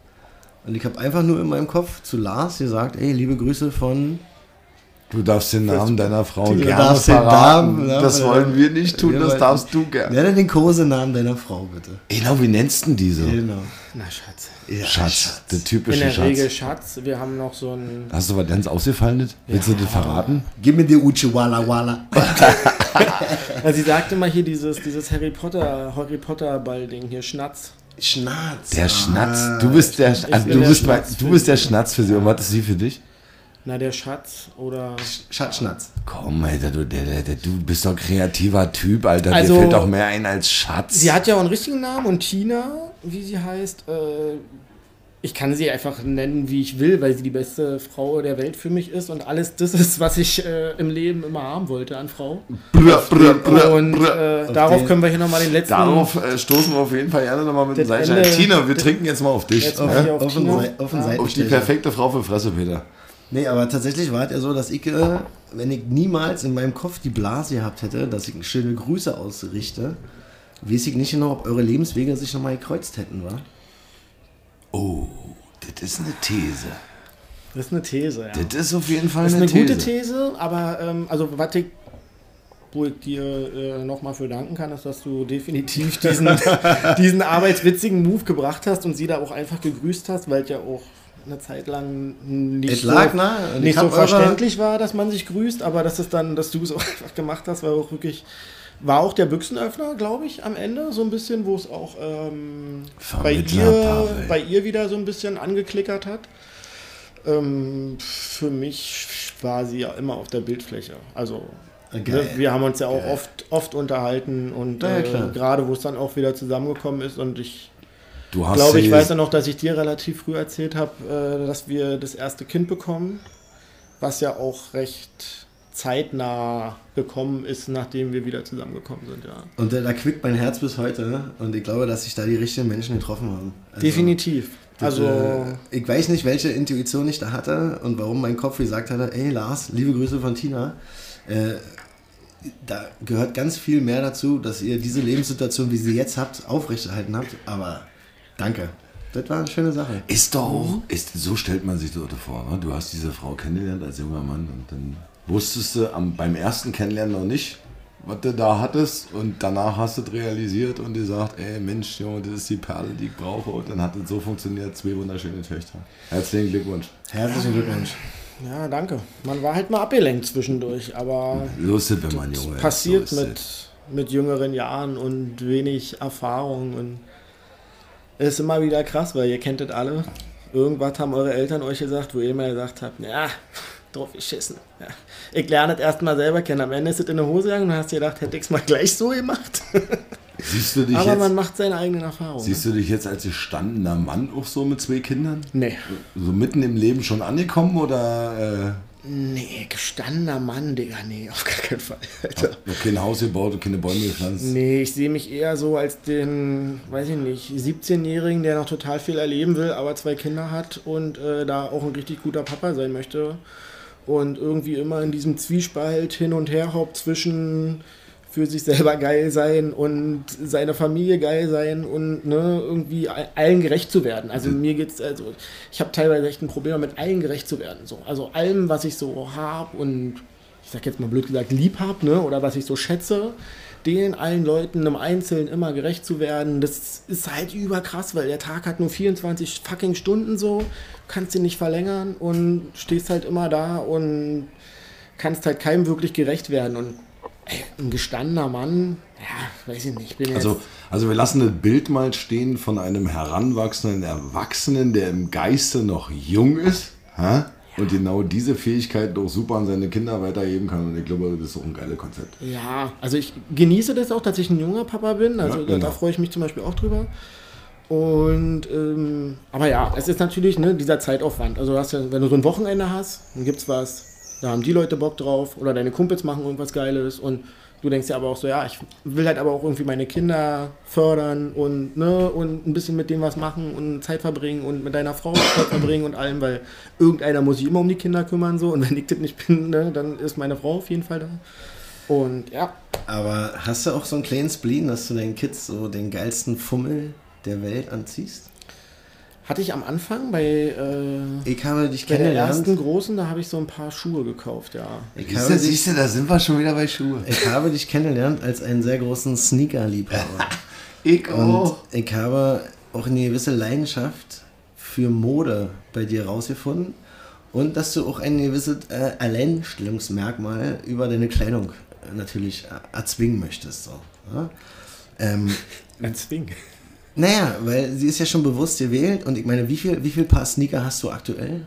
Und ich habe einfach nur in meinem Kopf zu Lars gesagt, ey, liebe Grüße von... Du darfst den Namen deiner Frau Du gerne darfst den verraten. Namen, ja, das wollen wir nicht tun, das darfst du gerne. Nenne den Kosenamen deiner Frau, bitte. Genau, wie nennst du denn diese? Genau. Na, Schatz. Schatz, der In typische der Schatz. Regel Schatz. Wir haben noch so ein. Hast du was ganz ausgefallenes? Willst du das verraten? Gib mir die Uchi Walla Walla. (laughs) Also sie sagte mal hier dieses, dieses Harry Potter, Harry Potter Ball-Ding hier, Schnatz. Schnatz. Der Schnatz. Du bist der, also du der bist, bei, Schnatz du für bist der sie. Schnatz für sie. Und was ist sie für dich? Na, der Schatz oder. Schatz-Schnatz. Komm, Alter, du, der, der, der, du bist doch ein kreativer Typ, Alter. Also- Dir fällt doch mehr ein als Schatz. Sie hat ja auch einen richtigen Namen und Tina, wie sie heißt, äh, ich kann sie einfach nennen, wie ich will, weil sie die beste Frau der Welt für mich ist und alles das ist, was ich äh, im Leben immer haben wollte an Frau. Brr, brr, brr, Und äh, darauf den- können wir hier nochmal den letzten. Darauf äh, stoßen wir auf jeden Fall gerne nochmal mit dem. Ende- Tina, wir trinken jetzt mal auf dich. Jetzt mal hier auf Auf Tina. Auf den Ja. Seiten- Auf die perfekte Frau für Fresse, Peter. Nee, aber tatsächlich war es ja so, dass ich, äh, wenn ich niemals in meinem Kopf die Blase gehabt hätte, dass ich schöne Grüße ausrichte, weiß ich nicht genau, ob eure Lebenswege sich nochmal gekreuzt hätten, wa? Oh, das ist eine These. Das ist eine These, ja. Das ist auf jeden Fall Das ist eine, eine These. gute These, aber ähm, also was ich, wo ich dir äh, nochmal für danken kann, ist, dass du definitiv (laughs) diesen, diesen arbeitswitzigen Move gebracht hast und sie da auch einfach gegrüßt hast, weil es ja auch eine Zeit lang nicht Es lag so, nah. Und nicht ich so verständlich war, dass man sich grüßt, aber dass es dann, dass du es auch (laughs) einfach gemacht hast, war auch wirklich war auch der Büchsenöffner, glaube ich, am Ende so ein bisschen, wo es auch ähm, bei, ihr, bei ihr wieder so ein bisschen angeklickert hat. Ähm, für mich war sie ja immer auf der Bildfläche. Also Geil. wir, haben uns ja auch oft, oft unterhalten und Ja, äh, gerade wo es dann auch wieder zusammengekommen ist und ich glaube, ich weiß ja noch, dass ich dir relativ früh erzählt habe, äh, dass wir das erste Kind bekommen, was ja auch recht zeitnah gekommen ist, nachdem wir wieder zusammengekommen sind, ja. Und äh, da quickt mein Herz bis heute. ne? Und ich glaube, dass sich da die richtigen Menschen getroffen haben. Also, Definitiv. das, Also äh, ich weiß nicht, welche Intuition ich da hatte und warum mein Kopf gesagt hatte, ey Lars, liebe Grüße von Tina. Äh, da gehört ganz viel mehr dazu, dass ihr diese Lebenssituation, wie sie jetzt habt, aufrechterhalten habt. Aber danke. Das war eine schöne Sache. Ist doch, ist, so stellt man sich das vor. Ne? Du hast diese Frau kennengelernt als junger Mann und dann wusstest du am, beim ersten Kennenlernen noch nicht, was du da hattest und danach hast du es realisiert und gesagt, ey Mensch, Junge, das ist die Perle, die ich brauche und dann hat es so funktioniert, zwei wunderschöne Töchter. Herzlichen Glückwunsch. Herzlichen Glückwunsch. Ja, danke. Man war halt mal abgelenkt zwischendurch, aber es, wenn man Junge ist. passiert so ist mit, mit jüngeren Jahren und wenig Erfahrung und es ist immer wieder krass, weil ihr kennt das alle. Irgendwas haben eure Eltern euch gesagt, wo ihr immer gesagt habt, ja, drauf geschissen. Ja. Ich lerne es erst mal selber kennen. Am Ende ist es in eine Hose gegangen und hast dir gedacht, hätte ich es mal gleich so gemacht. (laughs) Siehst du dich Aber man jetzt, macht seine eigenen Erfahrungen. siehst du dich jetzt als gestandener Mann auch so mit zwei Kindern? nee. So mitten im Leben schon angekommen oder Nee, gestandener Mann, Digga, nee, auf gar keinen Fall. äh, Alter. noch kein Haus gebaut und keine Bäume gepflanzt? Nee, ich sehe mich eher so als den, weiß ich nicht, 17-Jährigen, der noch total viel erleben will, aber zwei Kinder hat und äh, da auch ein richtig guter Papa sein möchte. Und irgendwie immer in diesem Zwiespalt hin und her haupt zwischen für sich selber geil sein und seine Familie geil sein und ne, irgendwie allen gerecht zu werden. Also mir geht's, also ich habe teilweise echt ein Problem damit, allen gerecht zu werden. So. Also allem, was ich so habe und ich sag jetzt mal blöd gesagt, lieb hab, ne, oder was ich so schätze, den allen Leuten im Einzelnen immer gerecht zu werden, das ist halt überkrass, weil der Tag hat nur 24 fucking Stunden so, kannst ihn nicht verlängern und stehst halt immer da und kannst halt keinem wirklich gerecht werden. Und ey, ein gestandener Mann, ja, weiß ich nicht, ich bin Also, also wir lassen das Bild mal stehen von einem heranwachsenden Erwachsenen, der im Geiste noch jung ist hä? Und genau diese Fähigkeiten auch super an seine Kinder weitergeben kann. Und ich glaube, das ist auch ein geiles Konzept. Ja, also ich genieße das auch, dass ich ein junger Papa bin. Also Ja, da, genau. da freue ich mich zum Beispiel auch drüber. Und ähm, aber ja, es ist natürlich ne, dieser Zeitaufwand. Also hast ja, wenn du so ein Wochenende hast, dann gibt's was, da haben die Leute Bock drauf oder deine Kumpels machen irgendwas Geiles und du denkst ja aber auch so, ja, ich will halt aber auch irgendwie meine Kinder fördern und ne und ein bisschen mit denen was machen und Zeit verbringen und mit deiner Frau Zeit verbringen und allem, weil irgendeiner muss sich immer um die Kinder kümmern so und wenn ich das nicht bin, ne, dann ist meine Frau auf jeden Fall da. Und ja, Aber hast du auch so einen kleinen Spleen, dass du deinen Kids so den geilsten Fummel der Welt anziehst? Hatte ich am Anfang bei, äh, Ich habe dich bei der ersten großen, da habe ich so ein paar Schuhe gekauft, ja. Ich habe, dich, du, da sind wir schon wieder bei Schuhe. ich habe dich kennengelernt als einen sehr großen Sneaker-Liebhaber. (laughs) Ich Und ich habe auch eine gewisse Leidenschaft für Mode bei dir rausgefunden. Und dass du auch ein gewisses äh, Alleinstellungsmerkmal über deine Kleidung äh, natürlich äh, erzwingen möchtest. So, ja? ähm, Ein Zwing. Naja, weil sie ist ja schon bewusst gewählt. Und ich meine, wie viel, wie viel Paar Sneaker hast du aktuell?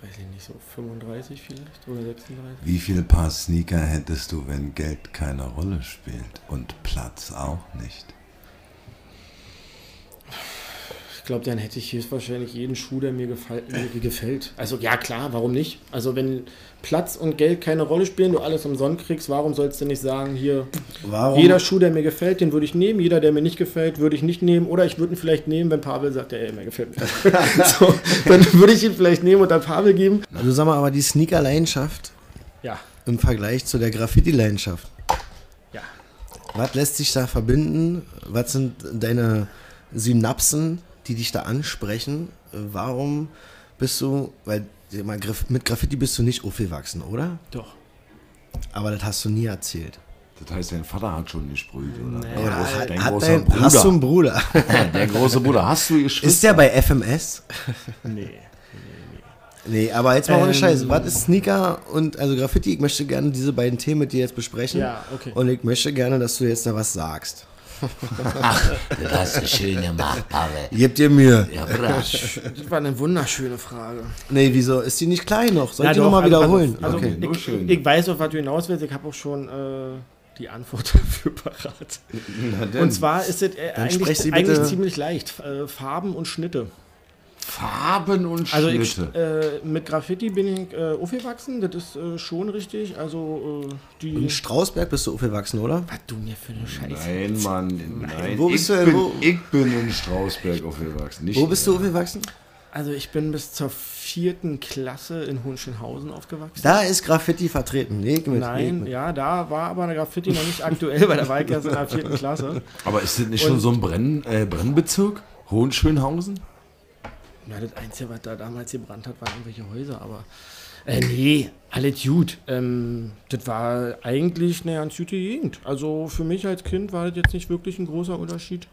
Weiß ich nicht, so 35 vielleicht oder 36. Wie viel Paar Sneaker hättest du, wenn Geld keine Rolle spielt und Platz auch nicht? Ich glaube, dann hätte ich höchstwahrscheinlich jeden Schuh, der mir, gefall, mir gefällt. Also ja, klar, warum nicht? Also wenn Platz und Geld keine Rolle spielen, du alles umsonst kriegst, warum sollst du nicht sagen, hier, Warum? jeder Schuh, der mir gefällt, den würde ich nehmen, jeder, der mir nicht gefällt, würde ich nicht nehmen. Oder ich würde ihn vielleicht nehmen, wenn Pavel sagt, ey, mir gefällt mir. (laughs) (laughs) so, dann würde ich ihn vielleicht nehmen und dann Pavel geben. Also sag mal, aber die Sneaker-Leidenschaft Ja, im Vergleich zu der Graffiti-Leidenschaft. ja. Was lässt sich da verbinden? Was sind deine Synapsen, die dich da ansprechen? Warum bist du, weil mit Graffiti bist du nicht aufgewachsen, oder? Doch. Aber das hast du nie erzählt. Das heißt, dein Vater hat schon gesprüht, oder? Nee. Dein, großer, dein Hat großer dein- Bruder. Hast du einen Bruder? (laughs) der große Bruder. Hast du Geschwister? Ist der bei FMS? (laughs) Nee. Nee, aber jetzt mal ohne Ähm. Scheiße. Was ist Sneaker und also Graffiti? Ich möchte gerne diese beiden Themen mit dir jetzt besprechen. Ja, okay. Und ich möchte gerne, dass du jetzt da was sagst. Das hast du schön gemacht, Pavel. Gib dir Mühe. Ja, brav. Das war eine wunderschöne Frage. Nee, wieso? Ist die nicht klein noch? Soll ich die nochmal also- wiederholen? Also, okay. nur ich, schön. ich weiß, auf was du hinaus willst. Ich habe auch schon äh, die Antwort (laughs) dafür parat. Und zwar ist es äh, eigentlich, eigentlich ziemlich leicht. Äh, Farben und Schnitte. Farben und Also ich, Schnitte. äh, mit Graffiti bin ich äh, aufgewachsen. Das ist äh, schon richtig. Also äh, die... In Strausberg bist du aufgewachsen, oder? was du mir für eine Scheiße. Nein, Mann, nein. Wo ich, bist du denn? bin, Wo- ich bin in Strausberg aufgewachsen. Nicht Wo bist du aufgewachsen? Also ich bin bis zur vierten Klasse in Hohenschönhausen aufgewachsen. Da ist Graffiti vertreten. Leg mit, Nein, ja, da war aber eine Graffiti noch nicht aktuell, weil da war ich erst in der vierten Klasse. Aber ist das nicht schon Und- so ein Brenn, äh, Brennbezirk? Hohenschönhausen? Na, das Einzige, was da damals gebrannt hat, waren irgendwelche Häuser, aber. Äh, nee, alles gut. Ähm, das war eigentlich eine ganz gute Gegend. Also für mich als Kind war das jetzt nicht wirklich ein großer Unterschied.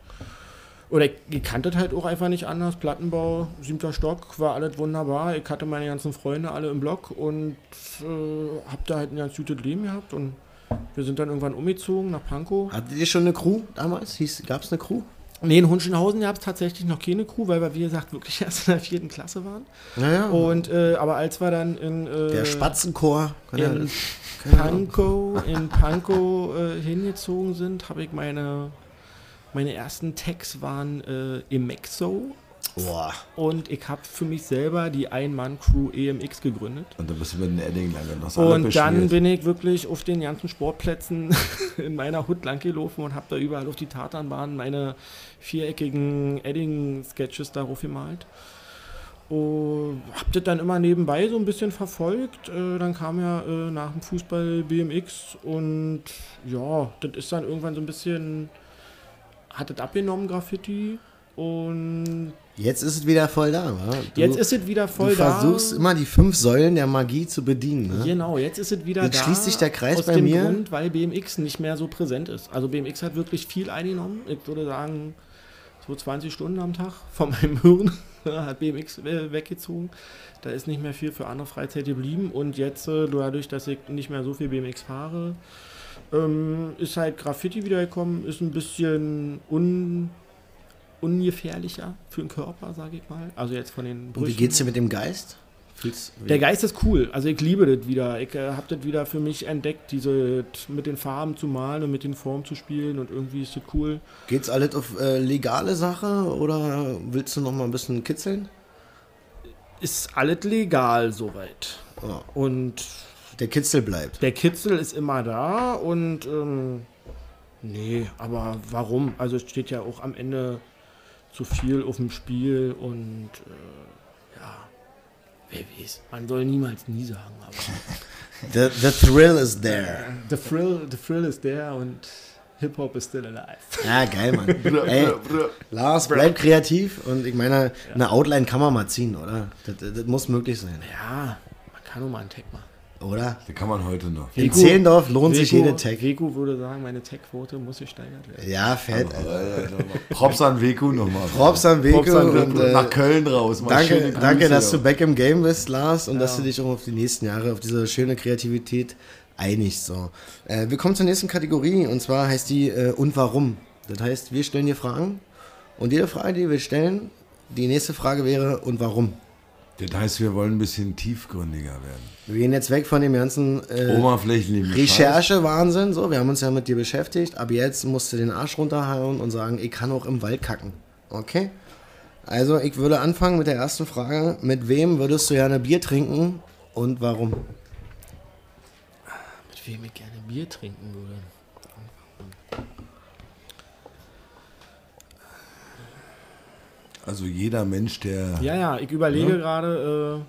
Oder ich, kannte das halt auch einfach nicht anders. Plattenbau, siebter Stock, war alles wunderbar. Ich hatte meine ganzen Freunde alle im Block und äh, hab da halt ein ganz gutes Leben gehabt. Und wir sind dann irgendwann umgezogen nach Pankow. Hattet ihr schon eine Crew damals? Gab es eine Crew? Nee, in Hunschenhausen gab es tatsächlich noch keine Crew, weil wir, wie gesagt, wirklich (laughs) erst in der vierten Klasse waren. Naja. Und äh, aber als wir dann in äh, der Spatzenchor. Kann ja- in Ahnung. Pankow, in Pankow äh, hingezogen sind, habe ich meine meine ersten Tags waren äh, Emexo Boah. und ich habe für mich selber die Ein-Mann-Crew EMX gegründet. Und dann bist du mit den Edding lang und hast alle Und dann bin ich wirklich auf den ganzen Sportplätzen (laughs) in meiner Hut langgelaufen und habe da überall auf die Tatanbahn meine viereckigen Edding-Sketches darauf gemalt. Und hab das dann immer nebenbei so ein bisschen verfolgt. Äh, dann kam ja äh, nach dem Fußball BMX und ja, das ist dann irgendwann so ein bisschen, hat das abgenommen, Graffiti. Und Jetzt ist es wieder voll da, wa? Du, jetzt ist es wieder voll du da. versuchst immer die fünf Säulen der Magie zu bedienen. Ne? Genau, jetzt ist es wieder Jetzt da. schließt sich der Kreis aus bei dem mir. Grund, weil BMX nicht mehr so präsent ist. Also BMX hat wirklich viel eingenommen. Ich würde sagen, so 20 Stunden am Tag von meinem Hirn (laughs) hat BMX we- weggezogen. Da ist nicht mehr viel für andere Freizeit geblieben. Und jetzt, äh, dadurch, dass ich nicht mehr so viel BMX fahre, ähm, ist halt Graffiti wiedergekommen, ist ein bisschen un, ungefährlicher für den Körper, sage ich mal. Also jetzt von den Und wie Brüchen geht's dir mit dem Geist? Der Geist ist cool. Also ich liebe das wieder. Ich äh, habe das wieder für mich entdeckt, diese mit den Farben zu malen und mit den Formen zu spielen und irgendwie ist das cool. Geht's alles auf äh, legale Sache oder willst du noch mal ein bisschen kitzeln? Ist alles legal soweit. Ja, Und der Kitzel bleibt. der Kitzel ist immer da und ähm, nee, aber warum? Also es steht ja auch am Ende zu viel auf dem Spiel und äh, ja, wer weiß. Man soll niemals nie sagen, aber (laughs) The, the thrill is there. the thrill, the thrill is there und Hip Hop is still alive. Ja, geil, Mann. (laughs) Ey, Lars, bleib kreativ und ich meine, eine Outline kann man mal ziehen, oder? Das, das, das muss möglich sein, Ja, man kann nur mal einen Tag machen. Oder? Da kann man heute noch. In Zehlendorf lohnt sich Vico- jede Tag. Vico würde sagen, meine Tech-Quote muss gesteigert werden. Ja, fett. Alter. Props an Weku nochmal. Props an Weko Props an und äh, Nach Köln raus. Mal danke, Grüße, danke, dass du back im Game bist, Lars, und dass Ja. du dich auch auf die nächsten Jahre, auf diese schöne Kreativität einigst. So. Äh, wir kommen zur nächsten Kategorie und zwar heißt die äh, Und warum? Das heißt, wir stellen dir Fragen und jede Frage, die wir stellen, die nächste Frage wäre Und warum? Das heißt, wir wollen ein bisschen tiefgründiger werden. Wir gehen jetzt weg von dem ganzen äh, Oberflächlichen Recherche-Wahnsinn. So, wir haben uns ja mit dir beschäftigt. Ab jetzt musst du den Arsch runterhauen und sagen, ich kann auch im Wald kacken. Okay? Also, ich würde anfangen mit der ersten Frage. Mit wem würdest du gerne Bier trinken und warum? Mit wem ich gerne Bier trinken würde. Also jeder Mensch, der Ja, ja, ich überlege gerade,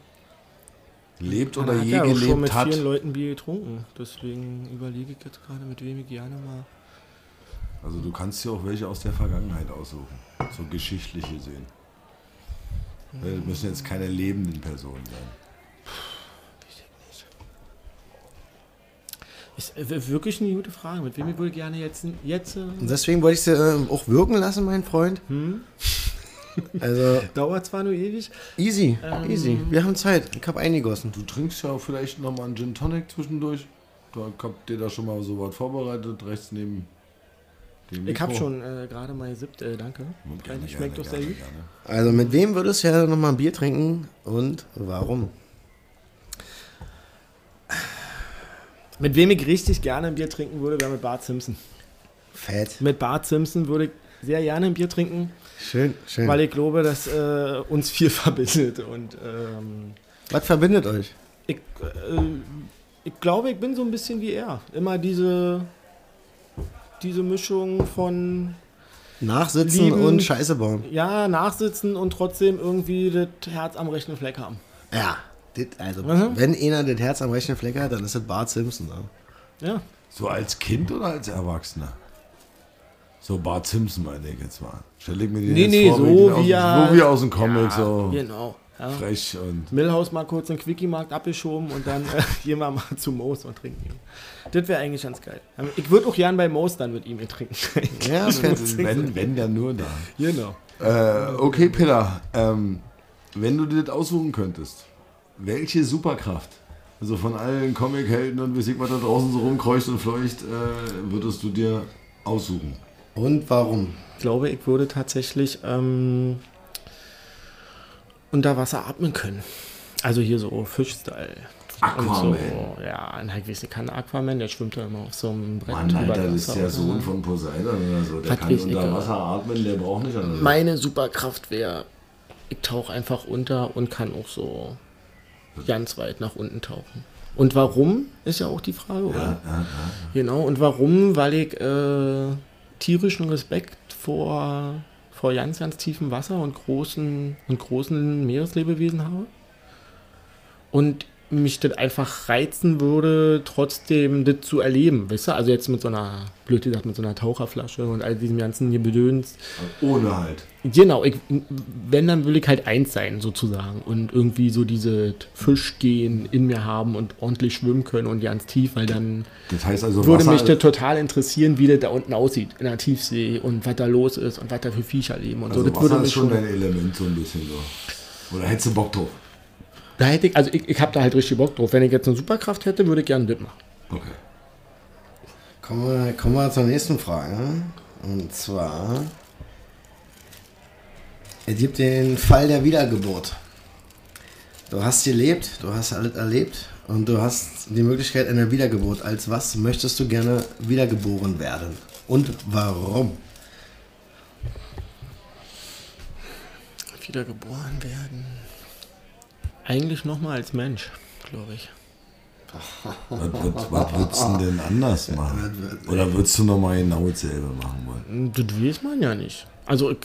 lebt äh, oder man hat je ja auch schon gelebt mit hat. vielen Leuten Bier getrunken. Deswegen überlege ich jetzt gerade, mit wem ich gerne mal. Also du kannst dir auch welche aus der Vergangenheit aussuchen. So geschichtlich gesehen. Weil Das müssen jetzt keine lebenden Personen sein. Ist äh, wirklich eine gute Frage. Mit wem ich wohl gerne jetzt. jetzt äh, Und deswegen wollte ich sie äh, auch wirken lassen, mein Freund. hm? Also, Dauert zwar nur ewig. easy, Ähm. easy. Wir haben Zeit. Ich habe eingegossen. Du trinkst ja auch vielleicht nochmal einen Gin Tonic zwischendurch. Da habt ihr da schon mal so was vorbereitet, rechts neben dem Ich habe Mikro. schon äh, gerade mal gesippt, äh, danke. Gerne, Eigentlich schmeckt gerne, doch sehr gerne, gut. gerne. Also, mit wem würdest du ja nochmal ein Bier trinken und warum? Mit wem ich richtig gerne ein Bier trinken würde, wäre mit Bart Simpson. Fett. Mit Bart Simpson würde ich sehr gerne ein Bier trinken, Schön, schön. weil ich glaube, dass äh, uns viel (laughs) verbindet. Und ähm, Was verbindet euch? ich, äh, ich glaube, ich bin so ein bisschen wie er. Immer diese, diese Mischung von Nachsitzen Lieben- und Scheiße bauen. ja, nachsitzen und trotzdem irgendwie das Herz am rechten Fleck haben. Ja, dit, also Mhm. wenn einer das Herz am rechten Fleck hat, dann ist das Bart Simpson. Ne? Ja. So als Kind oder als Erwachsener? So Bart Simpson meine ich jetzt mal. Stell ich mir den Nee, jetzt nee, vor, so wie, aus, so wie aus dem Comic, ja, so Genau. Ja. frech und Millhaus mal kurz in den Quickie-Markt abgeschoben und dann äh, (laughs) gehen wir mal zu Moos und trinken. Das wäre eigentlich ganz geil. Ich würde auch gern bei Moos dann mit ihm trinken. Ja, (laughs) wenn, wenn der nur da. genau. Äh, okay, Peter, ähm, wenn du dir das aussuchen könntest, welche Superkraft, also von allen Comic-Helden und wie sich was da draußen so rumkreucht und fleucht, äh, würdest du dir aussuchen? Und warum? Ich glaube, ich würde tatsächlich ähm, unter Wasser atmen können. Also hier so Fischstyle. Aquaman. so, ja, weiß nicht, kann Aquaman, der schwimmt da immer auf so einem Brett. Mann, Alter, das ist der Sohn so. von Poseidon oder so. Der kann unter ja. Wasser atmen, der braucht nicht anders. Meine Superkraft wäre, ich tauche einfach unter und kann auch so ganz weit nach unten tauchen. Und warum, ist ja auch die Frage, oder? Genau, und warum? Weil ich äh, tierischen Respekt vor, vor ganz, ganz tiefem Wasser und großen, und großen Meereslebewesen habe. Und mich das einfach reizen würde, trotzdem das zu erleben, weißt du? Also jetzt mit so einer, blöd gesagt, mit so einer Taucherflasche und all diesem ganzen hier Bedöns. Ohne halt. Genau, ich, wenn, dann will ich halt eins sein, sozusagen. Und irgendwie so diese Fischgehen in mir haben und ordentlich schwimmen können und ganz tief, weil dann Das heißt also, würde Wasser, mich das total interessieren, wie das da unten aussieht, in der Tiefsee und was da los ist und was da für Viecher leben und also so. Das Wasser würde ist schon, dein Element so ein bisschen so. Oder hättest du Bock drauf? Da hätte ich, also ich, ich habe da halt richtig Bock drauf. Wenn ich jetzt eine Superkraft hätte, würde ich gerne das machen. Okay. Kommen wir, kommen wir zur nächsten Frage. Und zwar: Es gibt den Fall der Wiedergeburt. Du hast gelebt, du hast alles erlebt und du hast die Möglichkeit einer Wiedergeburt. Als was möchtest du gerne wiedergeboren werden? Und warum? Wiedergeboren werden. Eigentlich nochmal als Mensch, glaube ich. Was, was, was würdest du denn anders machen? Oder würdest du nochmal genau dasselbe machen wollen? Das weiß man ja nicht. Also ich,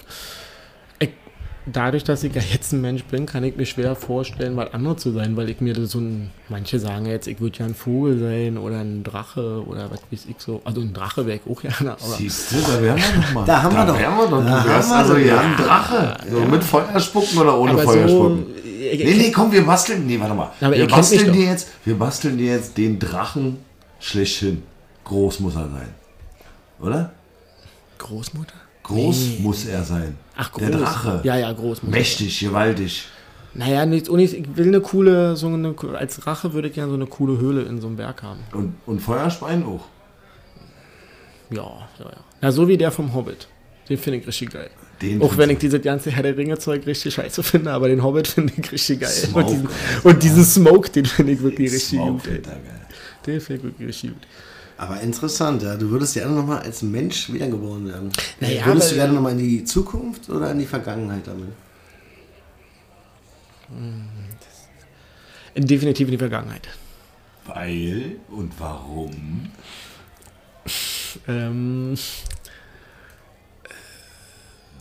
dadurch, dass ich ja jetzt ein Mensch bin, kann ich mir schwer vorstellen, was anderes zu sein, weil ich mir das so ein, manche sagen jetzt, ich würde ja ein Vogel sein oder ein Drache oder was weiß ich so. Also ein Drache wäre ich auch gerne, aber Siehst du, da wären wir doch mal. (laughs) Da haben wir doch. wären wir doch. Da Du wärst haben wir also doch. ja ein Drache. So, mit Feuer spucken oder ohne aber Feuer so, spucken? ich, Nee, nee, komm, wir basteln. Nee, warte mal. Wir, basteln dir jetzt, wir basteln dir jetzt den Drachen schlechthin. Groß muss er sein. Oder? Großmutter? Groß muss er sein. Ach, groß. Der Drache. Ja, ja, Großmutter. Mächtig, gewaltig. Naja, nichts, ich, will eine coole, so eine, als Rache würde ich gerne so eine coole Höhle in so einem Berg haben. Und, und Feuerspein auch. Ja, ja, ja. Na, so wie der vom Hobbit. Den finde ich richtig geil. Den Auch wenn ich dieses ganze Herr der Ringe-Zeug richtig scheiße finde, aber den Hobbit (laughs) finde ich richtig geil. Smoke, und, diesen, und diesen Smoke, den finde ich wirklich richtig Smoke gut. Ey. Den finde ich wirklich richtig gut. Aber interessant, ja. Du würdest gerne nochmal als Mensch wiedergeboren werden. Naja, würdest du gerne nochmal in die Zukunft oder in die Vergangenheit damit? Definitiv in die Vergangenheit. Weil und warum? Ähm,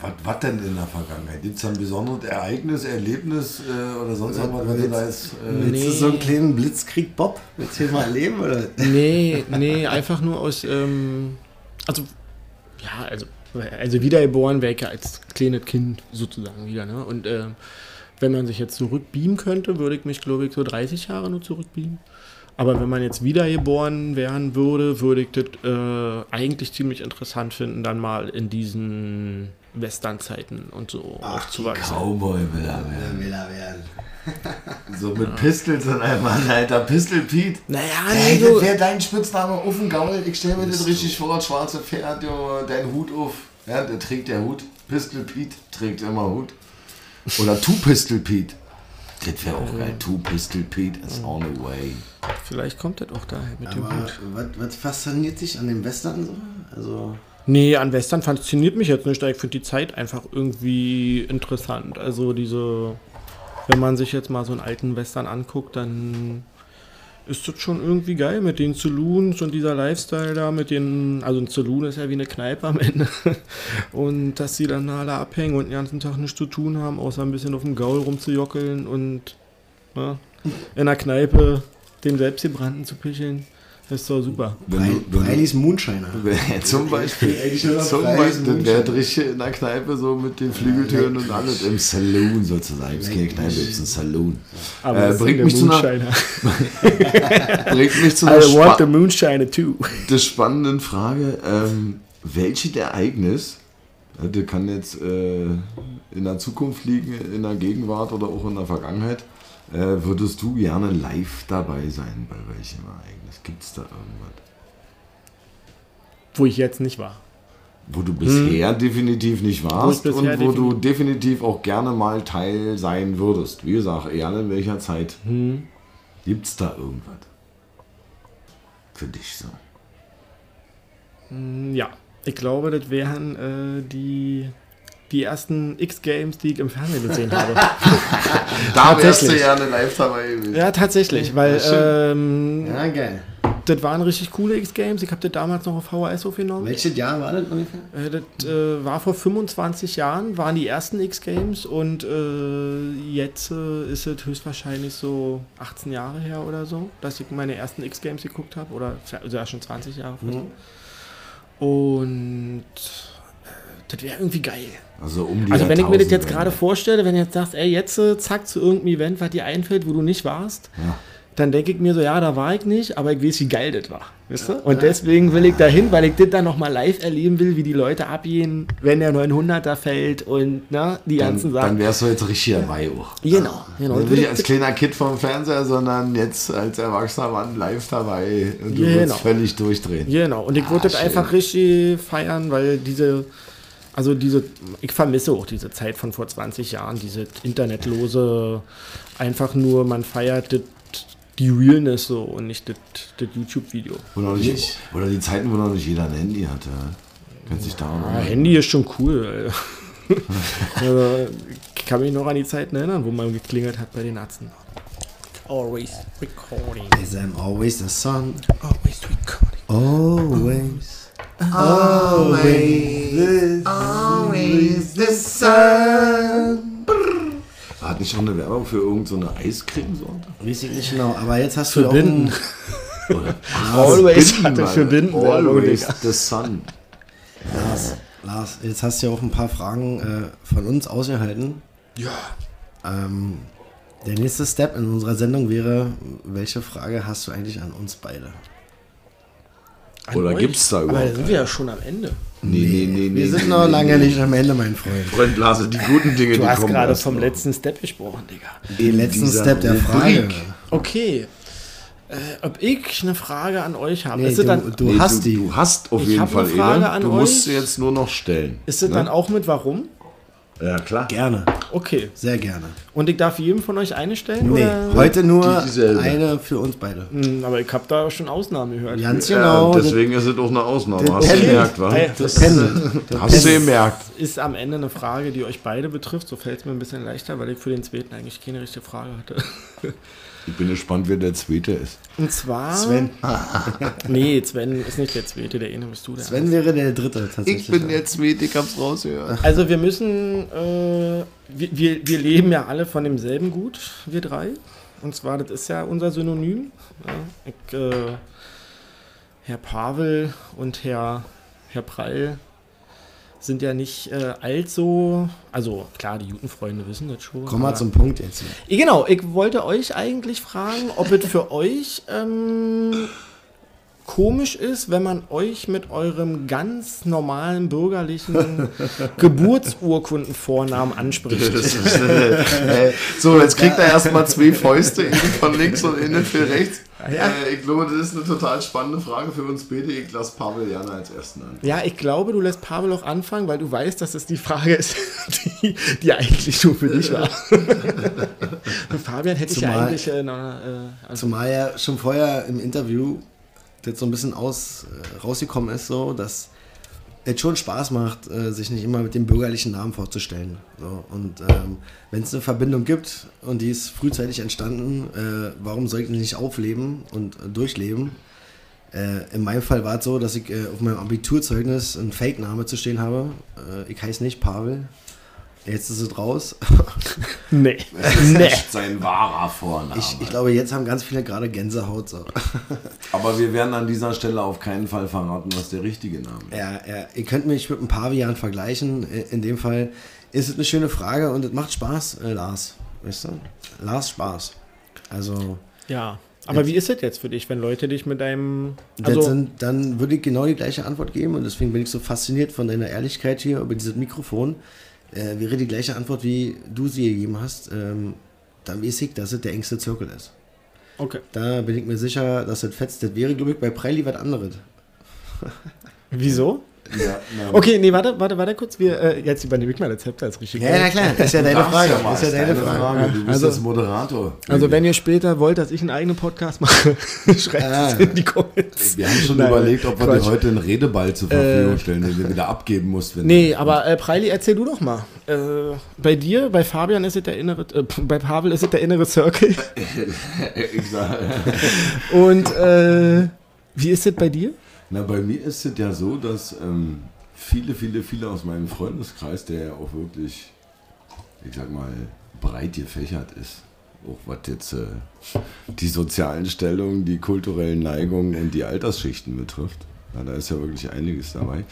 Was, was denn in der Vergangenheit? Gibt es ein besonderes Ereignis, Erlebnis äh, oder sonst irgendwas, was du da jetzt. Äh, Willst Nee. du so einen kleinen Blitzkrieg Bob jetzt hier mal erleben? Oder? nee, nee, einfach nur aus, ähm, also, ja, also, also wiedergeboren wäre ich ja als kleines Kind sozusagen wieder, ne? Und ähm, wenn man sich jetzt zurückbeamen könnte, würde ich mich, glaube ich, so 30 Jahre nur zurückbeamen. Aber wenn man jetzt wiedergeboren werden würde, würde ich das äh, eigentlich ziemlich interessant finden, dann mal in diesen Western-Zeiten und so aufzuwachsen. Cowboy will er werden. Wer will er werden? (laughs) So mit Pistols und einem Mann, alter Pistol Pete. Naja, Hey, nee, das wäre dein Spitzname auf dem Gaul. Ich stelle mir das richtig vor, schwarze Pferd, Junge, dein Hut auf. Ja, der trägt der Hut. Pistol Pete trägt immer Hut. Oder Two Pistol Pete. Das wäre auch geil. Two Pistol Pete is on the way. vielleicht kommt das auch daher mit dem Aber Hut. was, was fasziniert dich an dem Western so? Also, Nee, an Western fasziniert mich jetzt nicht. Ich finde die Zeit einfach irgendwie interessant. Also diese, wenn man sich jetzt mal so einen alten Western anguckt, dann ist das schon irgendwie geil mit den Saloons und dieser Lifestyle da mit den, also ein Saloon ist ja wie eine Kneipe am Ende. (laughs) Und dass sie dann alle abhängen und den ganzen Tag nichts zu tun haben, außer ein bisschen auf dem Gaul rumzujockeln und ja, in der Kneipe den selbstgebrannten zu picheln. Das ist doch super. Wenn du, wenn Freilis (laughs) Moonshiner. zum Beispiel, zum Beispiel, das wäre richtig in der Kneipe so mit den Flügeltüren und alles im Saloon sozusagen. Es ist keine Kneipe, es ist ein Saloon. Aber Äh, bringt der mich zu einer-. (laughs) Bringt mich zu einer I want the Moonshiner too. der spannenden Frage, ähm, welche Ereignis, das kann jetzt äh, in der Zukunft liegen, in der Gegenwart oder auch in der Vergangenheit, äh, würdest du gerne live dabei sein bei welchem Ereignis? Gibt es da irgendwas? Wo ich jetzt nicht war. Wo du bisher definitiv nicht warst Hm. Wo und wo du definitiv- auch gerne mal Teil sein würdest. Wie gesagt, egal in welcher Zeit. Hm. Gibt es da irgendwas? Für dich so. Mm, Ja, ich glaube, das wären äh, die, die ersten X-Games, die ich im Fernsehen gesehen (laughs) habe. Da wärst du Tatsächlich. gerne live dabei gewesen. ja, tatsächlich, weil ähm, Ja, geil. Das waren richtig coole X-Games. Ich habe das damals noch auf VHS aufgenommen. Welches Jahr war das ungefähr? Äh, das äh, war vor 25 Jahren, waren die ersten X-Games und äh, jetzt äh, ist es höchstwahrscheinlich so 18 Jahre her oder so, dass ich meine ersten X-Games geguckt habe oder also ja schon 20 Jahre. Mhm. Und äh, das wäre irgendwie geil. Also um die Also wenn ich mir das jetzt 1000 gerade vorstelle, wenn du jetzt sagst, ey, jetzt äh, zack zu irgendeinem Event, was dir einfällt, wo du nicht warst, Ja. Dann denke ich mir so, ja, da war ich nicht, aber ich weiß, wie geil das war. Weißt du? Und deswegen will ich dahin, weil ich das dann nochmal live erleben will, wie die Leute abgehen, wenn der 900er fällt und na, die ganzen Dann, dann Sachen. wärst du jetzt richtig dabei auch. Genau, genau. Also nicht als kleiner Kind vom Fernseher, sondern jetzt als erwachsener Mann live dabei und du Genau. würdest völlig durchdrehen. Genau, und ich würde das einfach richtig feiern, weil diese, also diese, ich vermisse auch diese Zeit von vor 20 Jahren, diese internetlose, einfach nur, man feiert das, die Realness so und nicht das, YouTube-Video. Nicht, oder die Zeiten, wo noch nicht jeder ein Handy hatte. Kannst dich da Ja, Handy ist schon cool. (laughs) also, ich kann mich noch an die Zeiten erinnern, wo man geklingelt hat bei den Ärzten. Always recording. Is I'm always the sun. Always recording. Always. Always. Always the sun. Hat nicht schon eine Werbung für irgendeine so Eiscremesorte? Weiß ich nicht genau, aber jetzt hast du Verbinden. auch Oder? (laughs) Always Binden, hatte für Binden Always the sun. Lars, Lars, jetzt hast du ja auch ein paar Fragen äh, von uns ausgehalten. Ja. Ähm, der nächste Step in unserer Sendung wäre, welche Frage hast du eigentlich an uns beide? An Oder euch? gibt's da Aber überhaupt da sind wir ja schon am Ende. Nee, nee, nee, nee. Wir sind nee, noch nee, lange nee. nicht am Ende, mein Freund. Freund Lase, die guten Dinge, Du die hast kommen gerade erst vom noch. letzten Step gesprochen, Digga. Den letzten dieser Step der Frage. Okay. Äh, ob ich eine Frage an euch habe? Nee, es du, dann, du Nee, hast du, die. Du hast auf Ich jeden Fall eine Frage eine. an Du musst sie jetzt nur noch stellen. ist es ne? dann auch mit warum? Ja, klar. Gerne, Okay. sehr gerne. Und ich darf jedem von euch eine stellen? Nee, oder? heute nur Die- dieselbe. eine für uns beide. Hm, aber ich habe da schon Ausnahmen gehört. Ganz Ja, genau. deswegen ist es auch eine Ausnahme. das- Hast du gemerkt, wa? Das. (laughs) Das Hast du pendelt. gemerkt. ist am Ende eine Frage, die euch beide betrifft. So fällt es mir ein bisschen leichter, weil ich für den zweiten eigentlich keine richtige Frage hatte. (laughs) Ich bin gespannt, wer der Zweite ist. Und zwar. Sven. (laughs) Nee, Sven ist nicht der zweite, der eine bist du. Der Sven wäre der dritte tatsächlich. Zweite, ich hab's rausgehört. Also wir müssen, äh, wir, wir, wir leben ja alle von demselben Gut, wir drei. Und zwar, das ist ja unser Synonym. Ja, ich, äh, Herr Pavel und Herr, Herr Prall sind ja nicht äh, allzu, also klar, die Jutenfreunde wissen das schon. Komm mal zum Punkt jetzt. Genau, ich wollte euch eigentlich fragen, ob es für (laughs) euch ähm, komisch ist, wenn man euch mit eurem ganz normalen bürgerlichen (laughs) Geburtsurkundenvornamen anspricht. Ist, äh, so, jetzt kriegt er erstmal zwei Fäuste, innen von links und innen für rechts. Ja. Äh, ich glaube, das ist eine total spannende Frage für uns beide. Ich lasse Pavel gerne als Ersten an. Ja, ich glaube, du lässt Pavel auch anfangen, weil du weißt, dass das die Frage ist, (laughs) die, die eigentlich nur für dich war. Für (laughs) Fabian hätte ich ja Zumal- eigentlich äh, na, äh, also, Zumal ja schon vorher im Interview jetzt so ein bisschen aus, äh, rausgekommen ist, so, dass es schon Spaß macht, äh, sich nicht immer mit dem bürgerlichen Namen vorzustellen. So. Und ähm, wenn es eine Verbindung gibt und die ist frühzeitig entstanden, äh, warum soll ich nicht aufleben und äh, durchleben? Äh, in meinem Fall war es so, dass ich äh, auf meinem Abiturzeugnis einen Fake-Name zu stehen habe. Ich heiße nicht Pavel. Jetzt ist (laughs) (laughs) es raus. nee. Das ist Nee. nicht sein wahrer Vorname. Ich, ich glaube, jetzt haben ganz viele gerade Gänsehaut. So. (laughs) Aber wir werden an dieser Stelle auf keinen Fall verraten, was der richtige Name ist. Ja, ja, ihr könnt mich mit ein Pavian vergleichen. In dem Fall ist es eine schöne Frage und es macht Spaß, äh, Lars. Weißt du? Lars Spaß. Also, Ja. Aber wie ist es jetzt für dich, wenn Leute dich mit deinem. das Also, sind, dann würde ich genau die gleiche Antwort geben und deswegen bin ich so fasziniert von deiner Ehrlichkeit hier über dieses Mikrofon. Äh, wäre die gleiche Antwort, wie du sie gegeben hast, ähm, dann weiß ich, dass es der engste Zirkel ist. okay. Da bin ich mir sicher, dass das fetzt. Das wäre, glaube ich, bei Preili was anderes. Wieso? Ja, Okay, nee, warte, warte, warte kurz. Wir, äh, jetzt übernehme ich mal das Zepter als richtig. Ja, na klar, ist ja deine Frage. mal, ist ja deine Frage. Du bist Also- jetzt Moderator. Also, wenn ihr später wollt, dass ich einen eigenen Podcast mache, (laughs) schreibt Ah. es in die Comments. wir haben schon Nein, überlegt, ob wir Quatsch. dir heute einen Redeball zur Verfügung Äh, stellen, den du wieder abgeben musst. Wenn Nee, aber äh, Preili, erzähl du doch mal. Äh, bei dir, bei Fabian ist es der innere, äh, bei Pavel ist es der innere Circle. (laughs) ich sag, Und äh, Wie ist das bei dir? Na, bei mir ist es ja so, dass ähm, viele, viele, viele aus meinem Freundeskreis, der ja auch wirklich, ich sag mal, breit gefächert ist, auch was jetzt äh, die sozialen Stellungen, die kulturellen Neigungen und die Altersschichten betrifft. Ja, da ist ja wirklich einiges dabei.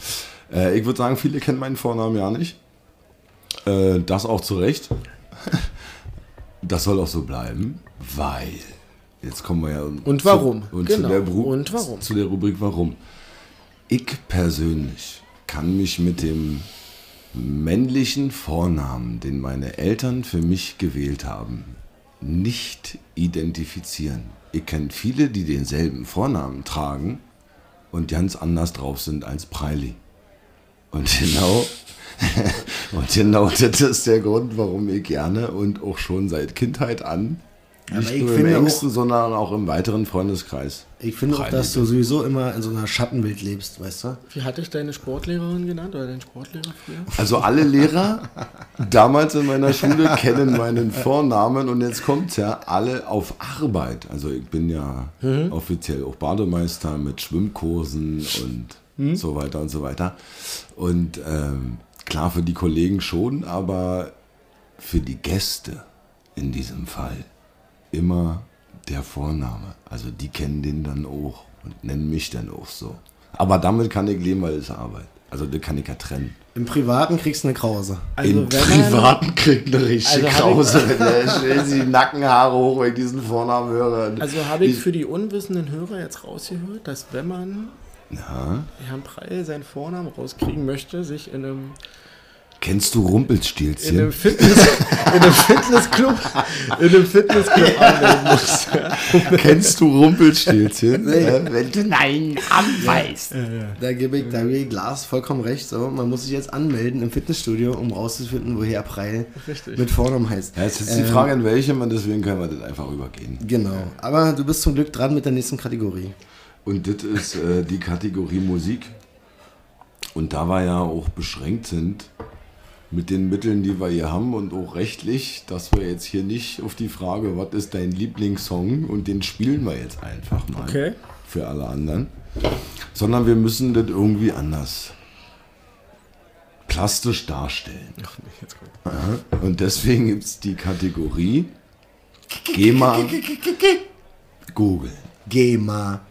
Äh, ich würde sagen, viele kennen meinen Vornamen ja nicht. Äh, das auch zu Recht. (laughs) Das soll auch so bleiben, weil. Jetzt kommen wir ja. Und warum? Zu, und Genau. zu der Und warum? Zu der Rubrik Warum. Ich persönlich kann mich mit dem männlichen Vornamen, den meine Eltern für mich gewählt haben, nicht identifizieren. Ich kenne viele, die denselben Vornamen tragen und ganz anders drauf sind als Preili. Und genau, (laughs) und genau das ist der Grund, warum ich gerne und auch schon seit Kindheit an, nicht ich nur im finde auch- engsten, sondern auch im weiteren Freundeskreis. Ich finde auch, dass du sowieso immer in so einer Schattenwelt lebst, weißt du? Wie hatte ich deine Sportlehrerin genannt oder deinen Sportlehrer früher? Also alle Lehrer damals in meiner Schule (laughs) kennen meinen Vornamen und jetzt kommt's ja alle auf Arbeit. Also ich bin ja offiziell auch Bademeister mit Schwimmkursen und so weiter und so weiter. Und ähm, klar für die Kollegen schon, aber für die Gäste in diesem Fall immer der Vorname. Also die kennen den dann auch und nennen mich dann auch so. Aber damit kann ich leben, weil es ist Arbeit. Also das kann ich ja trennen. Im Privaten kriegst du eine Krause. Also In wenn man- Privaten kriegt eine richtige Also ich- Krause, wenn sich die Nackenhaare hoch, wenn ich diesen Vornamen höre. Also habe ich für die unwissenden Hörer jetzt rausgehört, dass wenn man ja. Herrn Preil seinen Vornamen rauskriegen möchte, sich in einem, Kennst du in einem, Rumpelstilzchen? Fitness, in einem Fitnessclub, in einem Fitnessclub anmelden muss. Kennst du Rumpelstilzchen? Äh, wenn du Nein, anweist. Da gebe ich, da gebe ich Lars vollkommen recht. So. Man muss sich jetzt anmelden im Fitnessstudio, um rauszufinden, woher Preil Richtig. mit Vornamen heißt. ja, jetzt ist die Ähm, Frage, in welchem, und deswegen können wir das einfach übergehen. Genau. Aber du bist zum Glück dran mit der nächsten Kategorie. Und das ist äh, die Kategorie Musik. Und da wir ja auch beschränkt sind mit den Mitteln, die wir hier haben und auch rechtlich, dass wir jetzt hier nicht auf die Frage, was ist dein Lieblingssong und den spielen wir jetzt einfach mal Okay. für alle anderen, sondern wir müssen das irgendwie anders plastisch darstellen. Ach, nee, und deswegen gibt es die Kategorie GEMA Google. GEMA.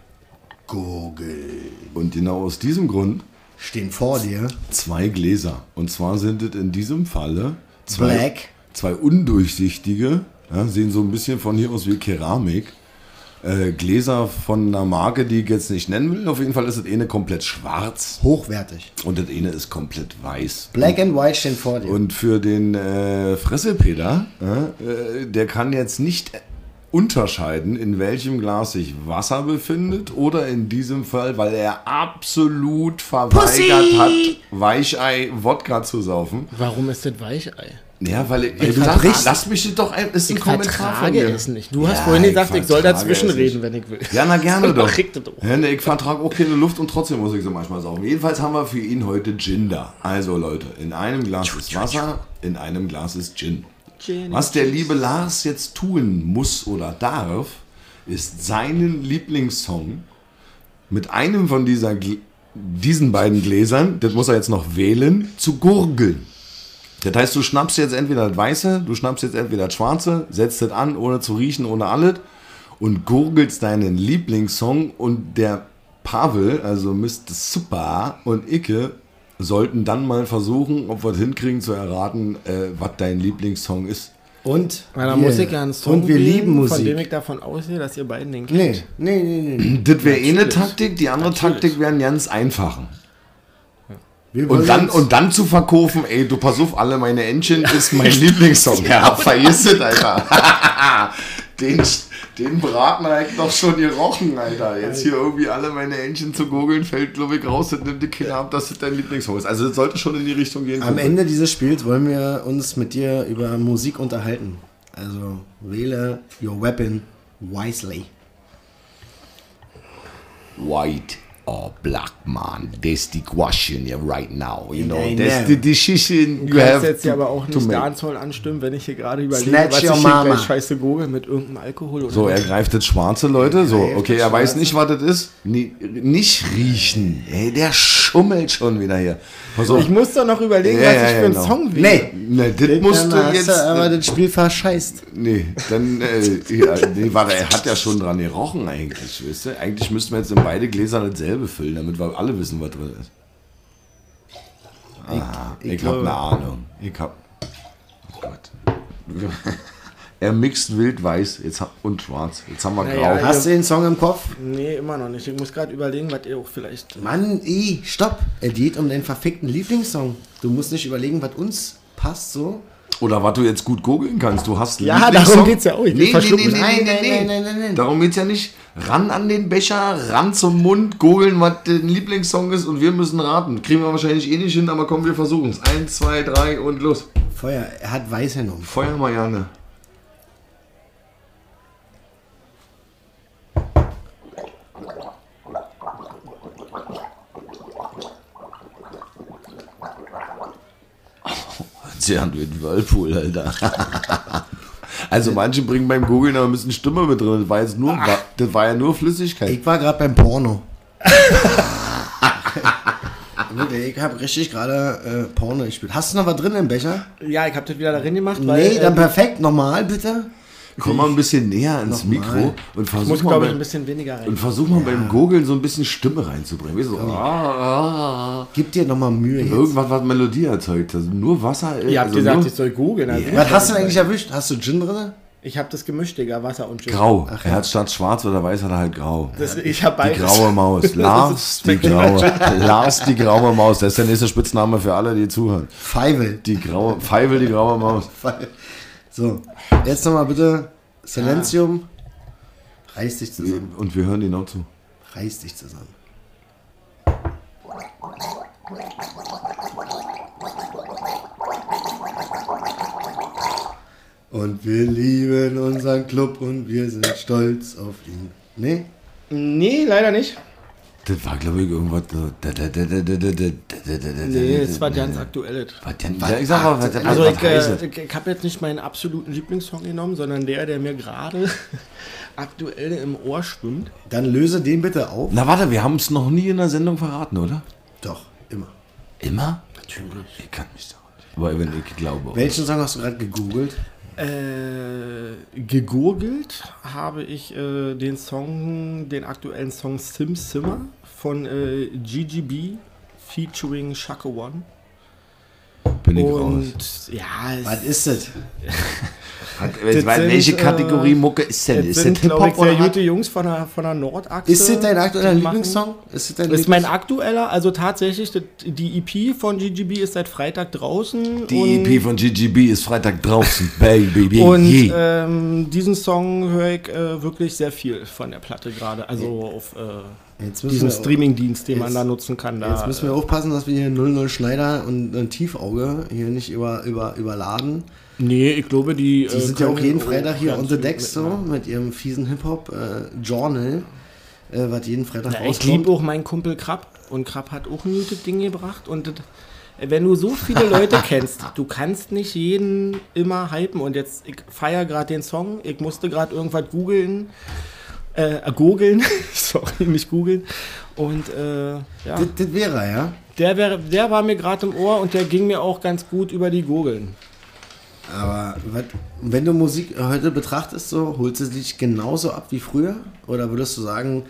Google. Und genau aus diesem Grund Stehen vor dir. zwei Gläser. Und zwar sind es in diesem Falle zwei, Black. zwei undurchsichtige, ja, sehen so ein bisschen von hier aus wie Keramik. Äh, Gläser von einer Marke, die ich jetzt nicht nennen will. Auf jeden Fall ist das eine komplett schwarz Hochwertig. und das eine ist komplett weiß. Black and White stehen vor dir. Und für den äh, Fresselpeter, äh, äh, der kann jetzt nicht unterscheiden, in welchem Glas sich Wasser befindet oder in diesem Fall, weil er absolut verweigert hat, Weichei Wodka zu saufen. Warum ist das Weichei? Ja, weil ich, du ich sag, lass mich das doch ein, ist ein Ich Kommentar von vertrage mir. es nicht. Du hast Ja, vorhin ich gesagt, ich soll dazwischen reden, wenn ich will. Ja, na gerne doch. Ja, ne, ich vertrage auch keine Luft und trotzdem muss ich sie manchmal saugen. Jedenfalls haben wir für ihn heute Gin da. Also Leute, in einem Glas ist Wasser, in einem Glas ist Gin. Was der liebe Lars jetzt tun muss oder darf, ist seinen Lieblingssong mit einem von dieser, diesen beiden Gläsern, das muss er jetzt noch wählen, zu gurgeln. Das heißt, du schnappst jetzt entweder das Weiße, du schnappst jetzt entweder das Schwarze, setzt das an, ohne zu riechen, ohne alles und gurgelst deinen Lieblingssong und der Pavel, also Mr. Super und Icke sollten dann mal versuchen, ob wir es hinkriegen zu erraten, äh, was dein Lieblingssong ist. Und Weil da wir, muss ich ja einen Song und wir wählen, lieben von dem Musik. ich davon ausgehe, dass ihr beiden den Nee, kennt. nee, nee, nee. Das wäre eh eine. Taktik, die andere Natürlich. Taktik wäre ganz einfachen. Und dann, und dann zu verkaufen, ey, du pass auf, alle meine Entchen ist mein (laughs) Lieblingssong. Ja, vergiss es, Alter. (laughs) den, den Braten ich doch schon gerochen, Alter. Jetzt hier irgendwie alle meine Entchen zu gurgeln, fällt, glaube ich, raus, das nimmt die Kinder ab, dass das dein Lieblingssong ist. Also das sollte schon in die Richtung gehen. Am Ende dieses Spiels wollen wir uns mit dir über Musik unterhalten. Also wähle your weapon wisely. White oh, black man, that's the question here right now. You know, I that's the decision Du you kannst have jetzt ja aber auch nicht. Dancehall anstimmen, wenn ich hier gerade überlege, Snatch was ich your hier mama. gleich scheiße google mit irgendeinem Alkohol oder So, er greift das schwarze Leute. So, okay, er weiß nicht, was das ist. Nicht riechen. Ey, der schummelt schon wieder hier. Pass auf. Ich muss doch noch überlegen, Ja, was ja, ich ja, für einen genau. Song wähle. Nee. Ne, das musst Dann du hast jetzt. du aber das Spiel verscheißt. Nee, dann, äh, ja, nee, warte, er hat ja schon dran gerochen eigentlich, weißt du? Eigentlich müssten wir jetzt in beide Gläser dasselbe füllen, damit wir alle wissen, was drin ist. Ah, ich, ich hab glaube- eine Ahnung. Ich hab. Oh Gott. (laughs) er mixt wild weiß jetzt, und schwarz. Jetzt haben wir Naja, grau. Hast du den Song im Kopf? Nee, immer noch nicht. Ich muss gerade überlegen, was ihr auch vielleicht. Mann, ey, stopp. Es geht um deinen verfickten Lieblingssong. Du musst nicht überlegen, was uns passt so. Oder was du jetzt gut googeln kannst. Du hast Ja, Lieblingssong. darum geht's ja auch. Ich Nee, nee, nee, nee, Nein, nein, nein, nein, nein, nein. Darum geht's ja nicht. Ran an den Becher, ran zum Mund, googeln, was dein Lieblingssong ist und wir müssen raten. Kriegen wir wahrscheinlich eh nicht hin, aber komm, wir versuchen es. Eins, zwei, drei und los. Feuer, er hat weiß genommen. Feuer mal haben den Whirlpool, Alter. (laughs) Also manche bringen beim Googlen aber ein bisschen Stimme mit drin. Das war jetzt nur, das war ja nur Flüssigkeit. Ich war gerade beim Porno. (laughs) Ich habe richtig gerade äh, Porno gespielt. Hast du noch was drin im Becher? Ja, ich habe das wieder darin gemacht, weil. nee, dann ähm, perfekt. Nochmal, bitte. Komm mal ein bisschen näher ans. Mikro und ich versuch muss, mal, glaube ich, ein bisschen weniger rein. und versuch mal beim Googlen so ein bisschen Stimme reinzubringen. Weißt du, so, ah, ah, Gib dir nochmal Mühe jetzt. irgendwas, was Melodie erzeugt. Also nur Wasser. Ihr habt also gesagt, nur ich soll googeln. Also Was hast du denn eigentlich erwischt? Hast du Gin drin? Ich habe das gemischt, Digga, Wasser und Gin. grau. er hat statt schwarz oder weiß hat er halt grau. Das, ich habe Die beides. graue Maus. (laughs) Lars, die graue. (laughs) Lars, die graue Maus. Das ist der nächste Spitzname für alle, die zuhören. Feivel. Die graue, Feivel, die graue Maus. So, jetzt nochmal bitte Silenzium. Reiß dich zusammen. Und wir hören noch zu. Reiß dich zusammen. Und wir lieben unseren Club und wir sind stolz auf ihn. Nee? Nee, leider nicht. Das war, glaube ich, irgendwas so. Nee, das war ganz aktuell. Ich also, ich habe jetzt nicht meinen absoluten Lieblingssong genommen, sondern der, der mir gerade aktuell im Ohr schwimmt. Dann löse den bitte auf. Na, warte, wir haben es noch nie in der Sendung verraten, oder? Doch, immer. Immer? Natürlich. Ich kann mich da. Aber wenn ich glaube. Welchen Song hast du gerade gegoogelt? Äh, gegurgelt habe ich äh, den Song, den aktuellen Song Sim Simmer von äh, GGB featuring Shaka One. Bin ich raus. Und ja, Was ist das? (laughs) Hat, das sind, welche äh, Kategorie Mucke ist denn? Ist sind, das Hip-Hop sehr oder was? gute Jungs von der, von der Nordachse. Ist das dein aktueller Lieblingssong? Ist das dein Ist mein aktueller, also tatsächlich, das- die EP von GGB ist seit Freitag draußen. Die EP von GGB ist Freitag draußen. (laughs) Baby, Und yeah. ähm, diesen Song höre ich äh, wirklich sehr viel von der Platte gerade. Also auf äh, Jetzt wir- Streamingdienst, den man jetzt- da nutzen kann. Da, Jetzt müssen wir aufpassen, dass wir hier 00 Schneider und ein Tiefauge hier nicht über, über, überladen. nee, ich glaube, die. Die sind ja auch jeden Oh, Freitag hier on the decks so mit ihrem fiesen Hip-Hop-Journal, äh, was jeden Freitag Ja, ich liebe auch meinen Kumpel Krabb. Und Krabb hat auch ein gutes Ding gebracht. Und das, wenn du so viele Leute (laughs) kennst, du kannst nicht jeden immer hypen. Und jetzt, ich feiere gerade den Song. Ich musste gerade irgendwas googeln. Äh, googeln. (laughs) Sorry, nicht googeln. Und äh, ja, Das, das wäre er, ja. der, wär, der war mir gerade im Ohr und der ging mir auch ganz gut über die Gurgeln. Aber wenn du Musik heute betrachtest, so, holst du dich genauso ab wie früher? Oder würdest du sagen,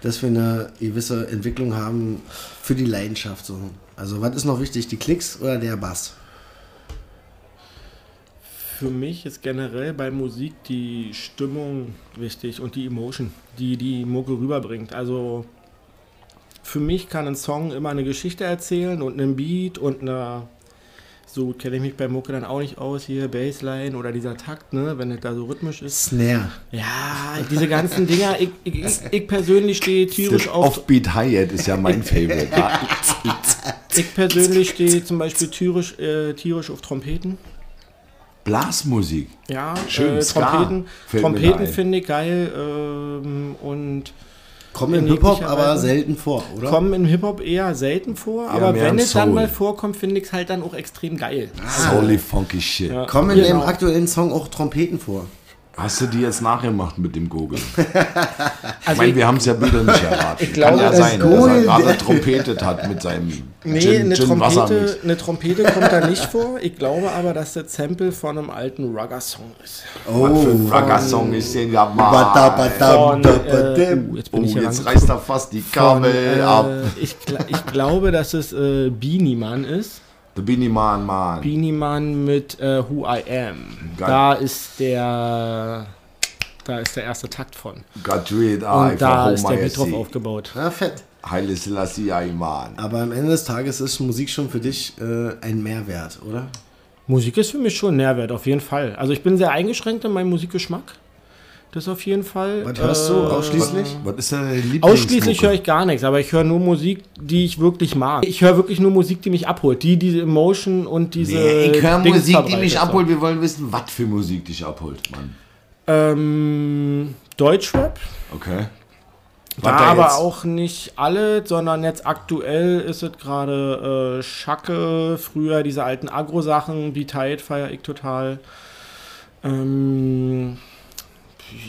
dass wir eine gewisse Entwicklung haben für die Leidenschaft? So? Also was ist noch wichtig, die Klicks oder der Bass? Für mich ist generell bei Musik die Stimmung wichtig und die Emotion, die die Mucke rüberbringt. Also für mich kann ein Song immer eine Geschichte erzählen und einen Beat und eine, so kenne ich mich bei Mucke dann auch nicht aus, hier Bassline oder dieser Takt, ne, wenn es da so rhythmisch ist. Snare. Ja, diese ganzen Dinger, ich, ich, ich, ich persönlich stehe tierisch auf, Offbeat Hi-Hat ist ja mein Favorite. (laughs) Ich persönlich stehe zum Beispiel tierisch, äh, tierisch auf Trompeten. Blasmusik. Ja, Schön, äh, Trompeten, Trompeten finde ich geil ähm, und Kommen im in Hip-Hop aber selten vor, oder? Kommen im Hip-Hop eher selten vor, aber mehr wenn es dann mal vorkommt, finde ich es halt dann auch extrem geil. Holy funky shit. Ja. Kommen in dem Genau. aktuellen Song auch Trompeten vor? Hast du die jetzt nachgemacht mit dem (laughs) ich Also meine, ich- wir haben es ja wieder nicht erraten. Ich glaube, Kann ja sein, dass er gerade trompetet hat mit seinem Nee, Gin, eine, Gin Trompete, eine Trompete kommt da nicht vor. Ich glaube aber, dass das Sample von einem alten Rugger-Song ist. Was für ein Rugger-Song ist denn ja mal? Von, äh, uh, jetzt bin Oh, jetzt reißt er fast die Von, Kabel ab. äh, ich, ich glaube, dass es äh, Beanie Man ist. The Beanie Man, man. Beanie Man mit äh, Who I Am. Geil. Da ist der da ist der erste Takt von. Got rid, Und da ist der Beat drauf aufgebaut. Ja, fett. Haile Selassie, ay, man. Aber am Ende des Tages ist Musik schon für dich äh, ein Mehrwert, oder? Musik ist für mich schon ein Nährwert, auf jeden Fall. Also ich bin sehr eingeschränkt in meinem Musikgeschmack. Das auf jeden Fall. Was hörst du ausschließlich? Was ist deine Lieblingsmucke? Ausschließlich höre ich gar nichts, aber ich höre nur Musik, die ich wirklich mag. Ich höre wirklich nur Musik, die mich abholt, die diese Emotion und diese. Nee, ich höre Musik, die mich abholt. Wir wollen wissen, was für Musik dich abholt, Mann. Ähm, Deutschrap. Okay. Was da aber jetzt? auch nicht alle, sondern jetzt aktuell ist es gerade äh, Schacke, früher diese alten Agro-Sachen, Be Tight feiere ich total. Ähm,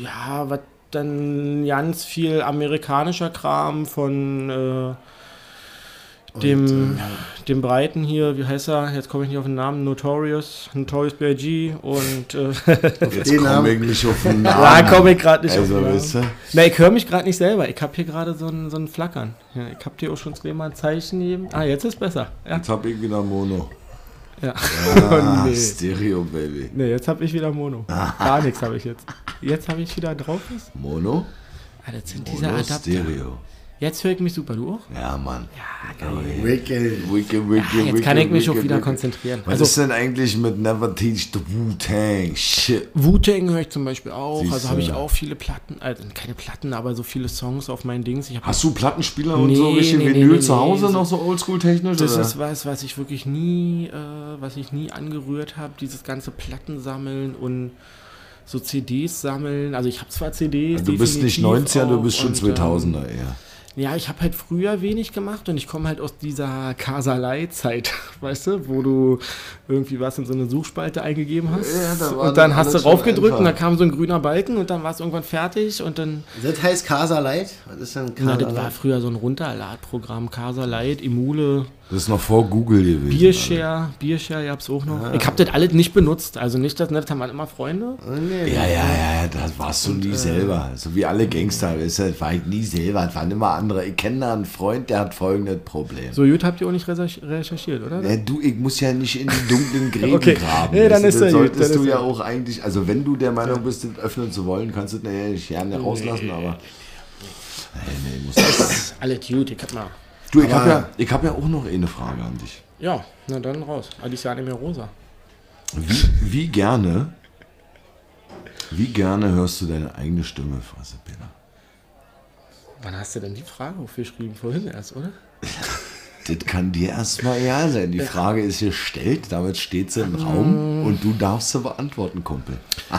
ja, was dann ganz viel amerikanischer Kram von äh, dem, dem Breiten hier, wie heißt er? Jetzt komme ich nicht auf den Namen, Notorious, Notorious B.I.G. und äh, (laughs) Jetzt Den komme ich nicht auf den (laughs) Namen. da komme ich gerade nicht Also, auf den Namen. Na, ich höre mich gerade nicht selber. Ich habe hier gerade so ein, so ein Flackern. Ja, ich habe dir auch schon zweimal ein Zeichen gegeben. Ah, jetzt ist besser. Ja. Jetzt hab ich wieder Mono. Ja. Ah, (laughs) nee. Stereo, Baby. nee, jetzt habe ich wieder Mono. Gar nichts habe ich jetzt. Jetzt habe ich wieder drauf. Mono? Ah, das sind diese Mono Adapter. Stereo. Jetzt höre ich mich super. Du auch? Ja, Mann. Wicked. Wicke, wicke, Ah, jetzt kann ich mich auch wieder konzentrieren. Was Also ist denn eigentlich mit Never Teach the Wu-Tang? Shit. Wu-Tang höre ich zum Beispiel auch. Siehst also habe ich auch viele Platten, also keine Platten, aber so viele Songs auf meinen Dings. Hast du Plattenspieler und Nee, so richtig nee, Vinyl nee, zu Hause nee, noch so oldschool-technisch? Das oder? ist was, was ich wirklich nie, äh, was ich nie angerührt habe. Dieses ganze Platten sammeln und so CDs sammeln. Also ich habe zwar CDs. du bist nicht definitiv 90er, du bist schon und, ähm, 2000er eher. Ja, ich habe halt früher wenig gemacht und ich komme halt aus dieser Kasalei-Zeit, (laughs) weißt du, wo du irgendwie was in so eine Suchspalte eingegeben hast. Ja, da und dann dann hast du raufgedrückt und dann kam so ein grüner Balken und dann war es irgendwann fertig und dann. Das heißt Casa Light? Was ist denn Na, Casa das war früher so ein Runterladprogramm. Casa Light, Emule, Das ist noch vor Google gewesen. Biershare, Biershare gab's auch noch. Ich habe das alles nicht benutzt. Also nicht, dass das haben wir immer Freunde. Ja, ja, ja, ja, das warst du nie selber. So wie alle Gangster, das war ich nie selber, das waren immer andere. Ich kenne da einen Freund, der hat folgendes Problem. So gut habt ihr auch nicht recherch- recherchiert, oder? Ja, du, ich muss ja nicht in die dunklen (laughs) Gräben Okay. graben. Nee, dann ist ja das gut, solltest dann du ja ja auch eigentlich, also wenn du der Meinung bist, das öffnen zu wollen, kannst du das nachher nicht gerne rauslassen, aber. Nee, nee, muss das. Alles gut, ich hab mal. Du, ich habe ja, ich hab ja auch noch eine Frage an dich. Ja, na dann raus. Alicia nicht mehr rosa. Wie, wie gerne, wie gerne hörst du deine eigene Stimme, Fresse Peter? Wann hast du denn die Frage aufgeschrieben? Vorhin erst, oder? (laughs) Das kann dir erstmal egal sein. Die Frage ist gestellt, damit steht sie im Raum und du darfst sie beantworten, Kumpel. (laughs)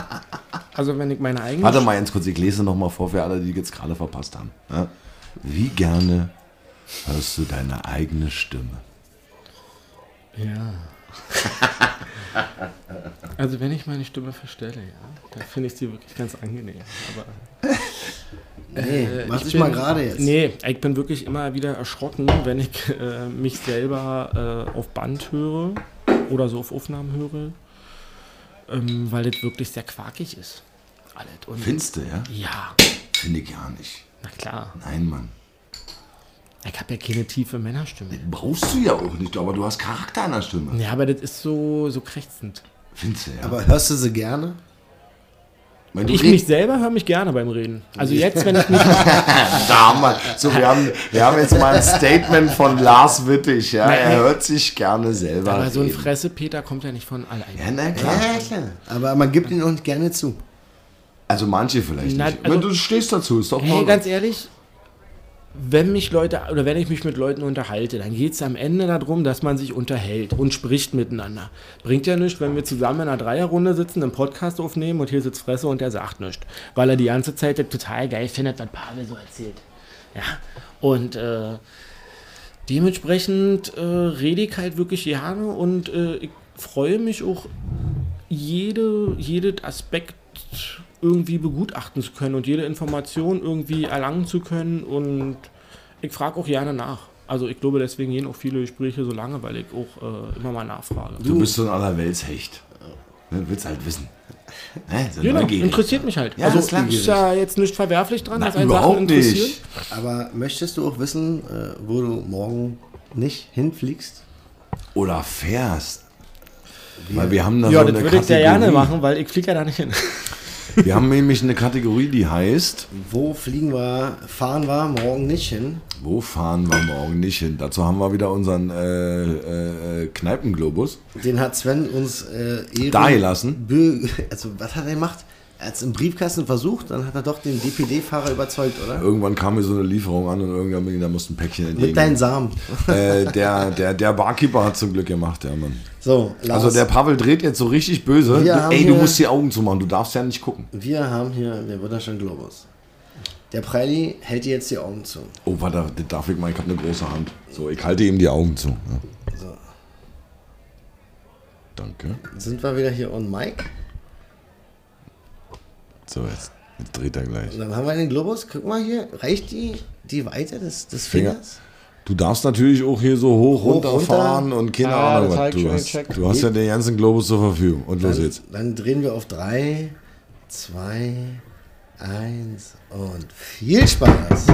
Also wenn ich meine eigene... Warte mal ganz kurz, ich lese nochmal vor für alle, die jetzt gerade verpasst haben. Wie gerne hörst du deine eigene Stimme? Ja. also wenn ich meine Stimme verstelle, ja, dann finde ich sie wirklich ganz angenehm. Aber (laughs) Nee, mach ich dich bin- mal gerade jetzt. Nee, ich bin wirklich immer wieder erschrocken, wenn ich äh, mich selber äh, auf Band höre oder so auf Aufnahmen höre, ähm, weil das wirklich sehr quakig ist. Alles. Und Findest du, ja? ja, Finde ich gar nicht. na klar. Nein, Mann. Ich habe ja keine tiefe Männerstimme. Brauchst du ja auch nicht, aber du hast Charakter in der Stimme. Ja, aber das ist so, so krächzend. Findest du, ja? Aber hörst du sie gerne? Wenn du Ich mich selber höre mich gerne beim Reden. Also (laughs) jetzt, wenn ich mich Da haben wir, so, wir, haben, wir haben jetzt mal ein Statement von Lars Wittig. Ja? Er hört sich gerne selber Aber so ein reden. Fresse-Peter kommt ja nicht von alleine. Ja, na klar. klar. Aber man gibt ihn auch nicht gerne zu. Also manche vielleicht Na, nicht. also- Wenn du stehst dazu, ist doch Hey, mal... ganz ehrlich, wenn mich Leute oder wenn ich mich mit Leuten unterhalte, dann geht es am Ende darum, dass man sich unterhält und spricht miteinander. Bringt ja nichts, wenn wir zusammen in einer Dreierrunde sitzen, einen Podcast aufnehmen und hier sitzt Fresse und der sagt nichts. Weil er die ganze Zeit total geil findet, was Pavel so erzählt. Ja. Und äh, dementsprechend äh, rede ich halt wirklich gerne und äh, ich freue mich auch, jede, jeden Aspekt irgendwie begutachten zu können und jede Information irgendwie erlangen zu können. Und ich frage auch gerne nach. Also ich glaube, deswegen gehen auch viele Gespräche so lange, weil ich auch äh, immer mal nachfrage. Du bist so ein Allerweltshecht. Du willst halt wissen. Ne? So Genau, interessiert mich halt. Ja, also ist ja jetzt nicht verwerflich dran, Na, dass einen überhaupt Sachen interessieren. nicht. Aber möchtest du auch wissen, äh, wo du morgen nicht hinfliegst? Oder fährst. Weil wir haben da Ja, so das eine würde ich sehr gerne machen, weil ich fliege ja da nicht hin. Wir haben nämlich eine Kategorie, die heißt, Wo fliegen wir, fahren wir morgen nicht hin? wo fahren wir morgen nicht hin? Dazu haben wir wieder unseren äh, äh, Kneipenglobus. Den hat Sven uns äh, Da gelassen? Also, was hat er gemacht? Er hat es im Briefkasten versucht, dann hat er doch den DPD-Fahrer überzeugt, oder? Irgendwann kam mir so eine Lieferung an und irgendwann da musste ein Päckchen Mit entgegen. deinen Samen. äh, der, der, der Barkeeper hat zum Glück gemacht, ja, Mann. So, Lars, Also der Pavel dreht jetzt so richtig böse. Wir Ey, du musst die Augen zumachen, du darfst ja nicht gucken. wir haben hier den wunderschönen Globus. Der Preili hält dir jetzt die Augen zu. Oh, warte, das darf ich mal, ich habe eine große Hand. So, ich halte ihm die Augen zu. Ja. So. Danke. Sind wir wieder hier on Mic? So, jetzt, jetzt dreht er gleich. Und dann haben wir den Globus. Guck mal hier, reicht die, die Weite des, des Finger. Du darfst natürlich auch hier so hoch, Hoch, runterfahren runter. und keine Ah, Ahnung was. Du hast, du hast ja den ganzen Globus zur Verfügung. Und los Dann, jetzt. dann drehen wir auf 3, 2, 1 und viel Spaß.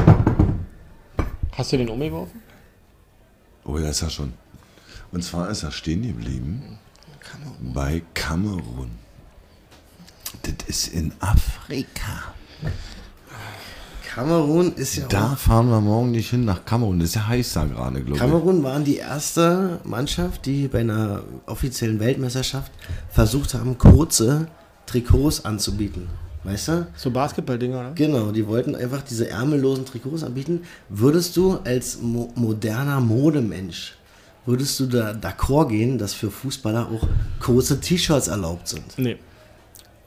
Hast du den umgeworfen? Oh, da ist er schon. Und zwar ist er stehen geblieben bei Kamerun. Das ist in Afrika. Kamerun ist ja Da fahren wir morgen nicht hin nach Kamerun. Das ist ja heiß da gerade, glaube ich. Kamerun waren die erste Mannschaft, die bei einer offiziellen Weltmeisterschaft versucht haben, kurze Trikots anzubieten. Weißt du? So Basketball-Dinger, oder? Genau, die wollten einfach diese ärmellosen Trikots anbieten. Würdest du als mo moderner Modemensch, würdest du da d'accord gehen, dass für Fußballer auch kurze T-Shirts erlaubt sind? Nee.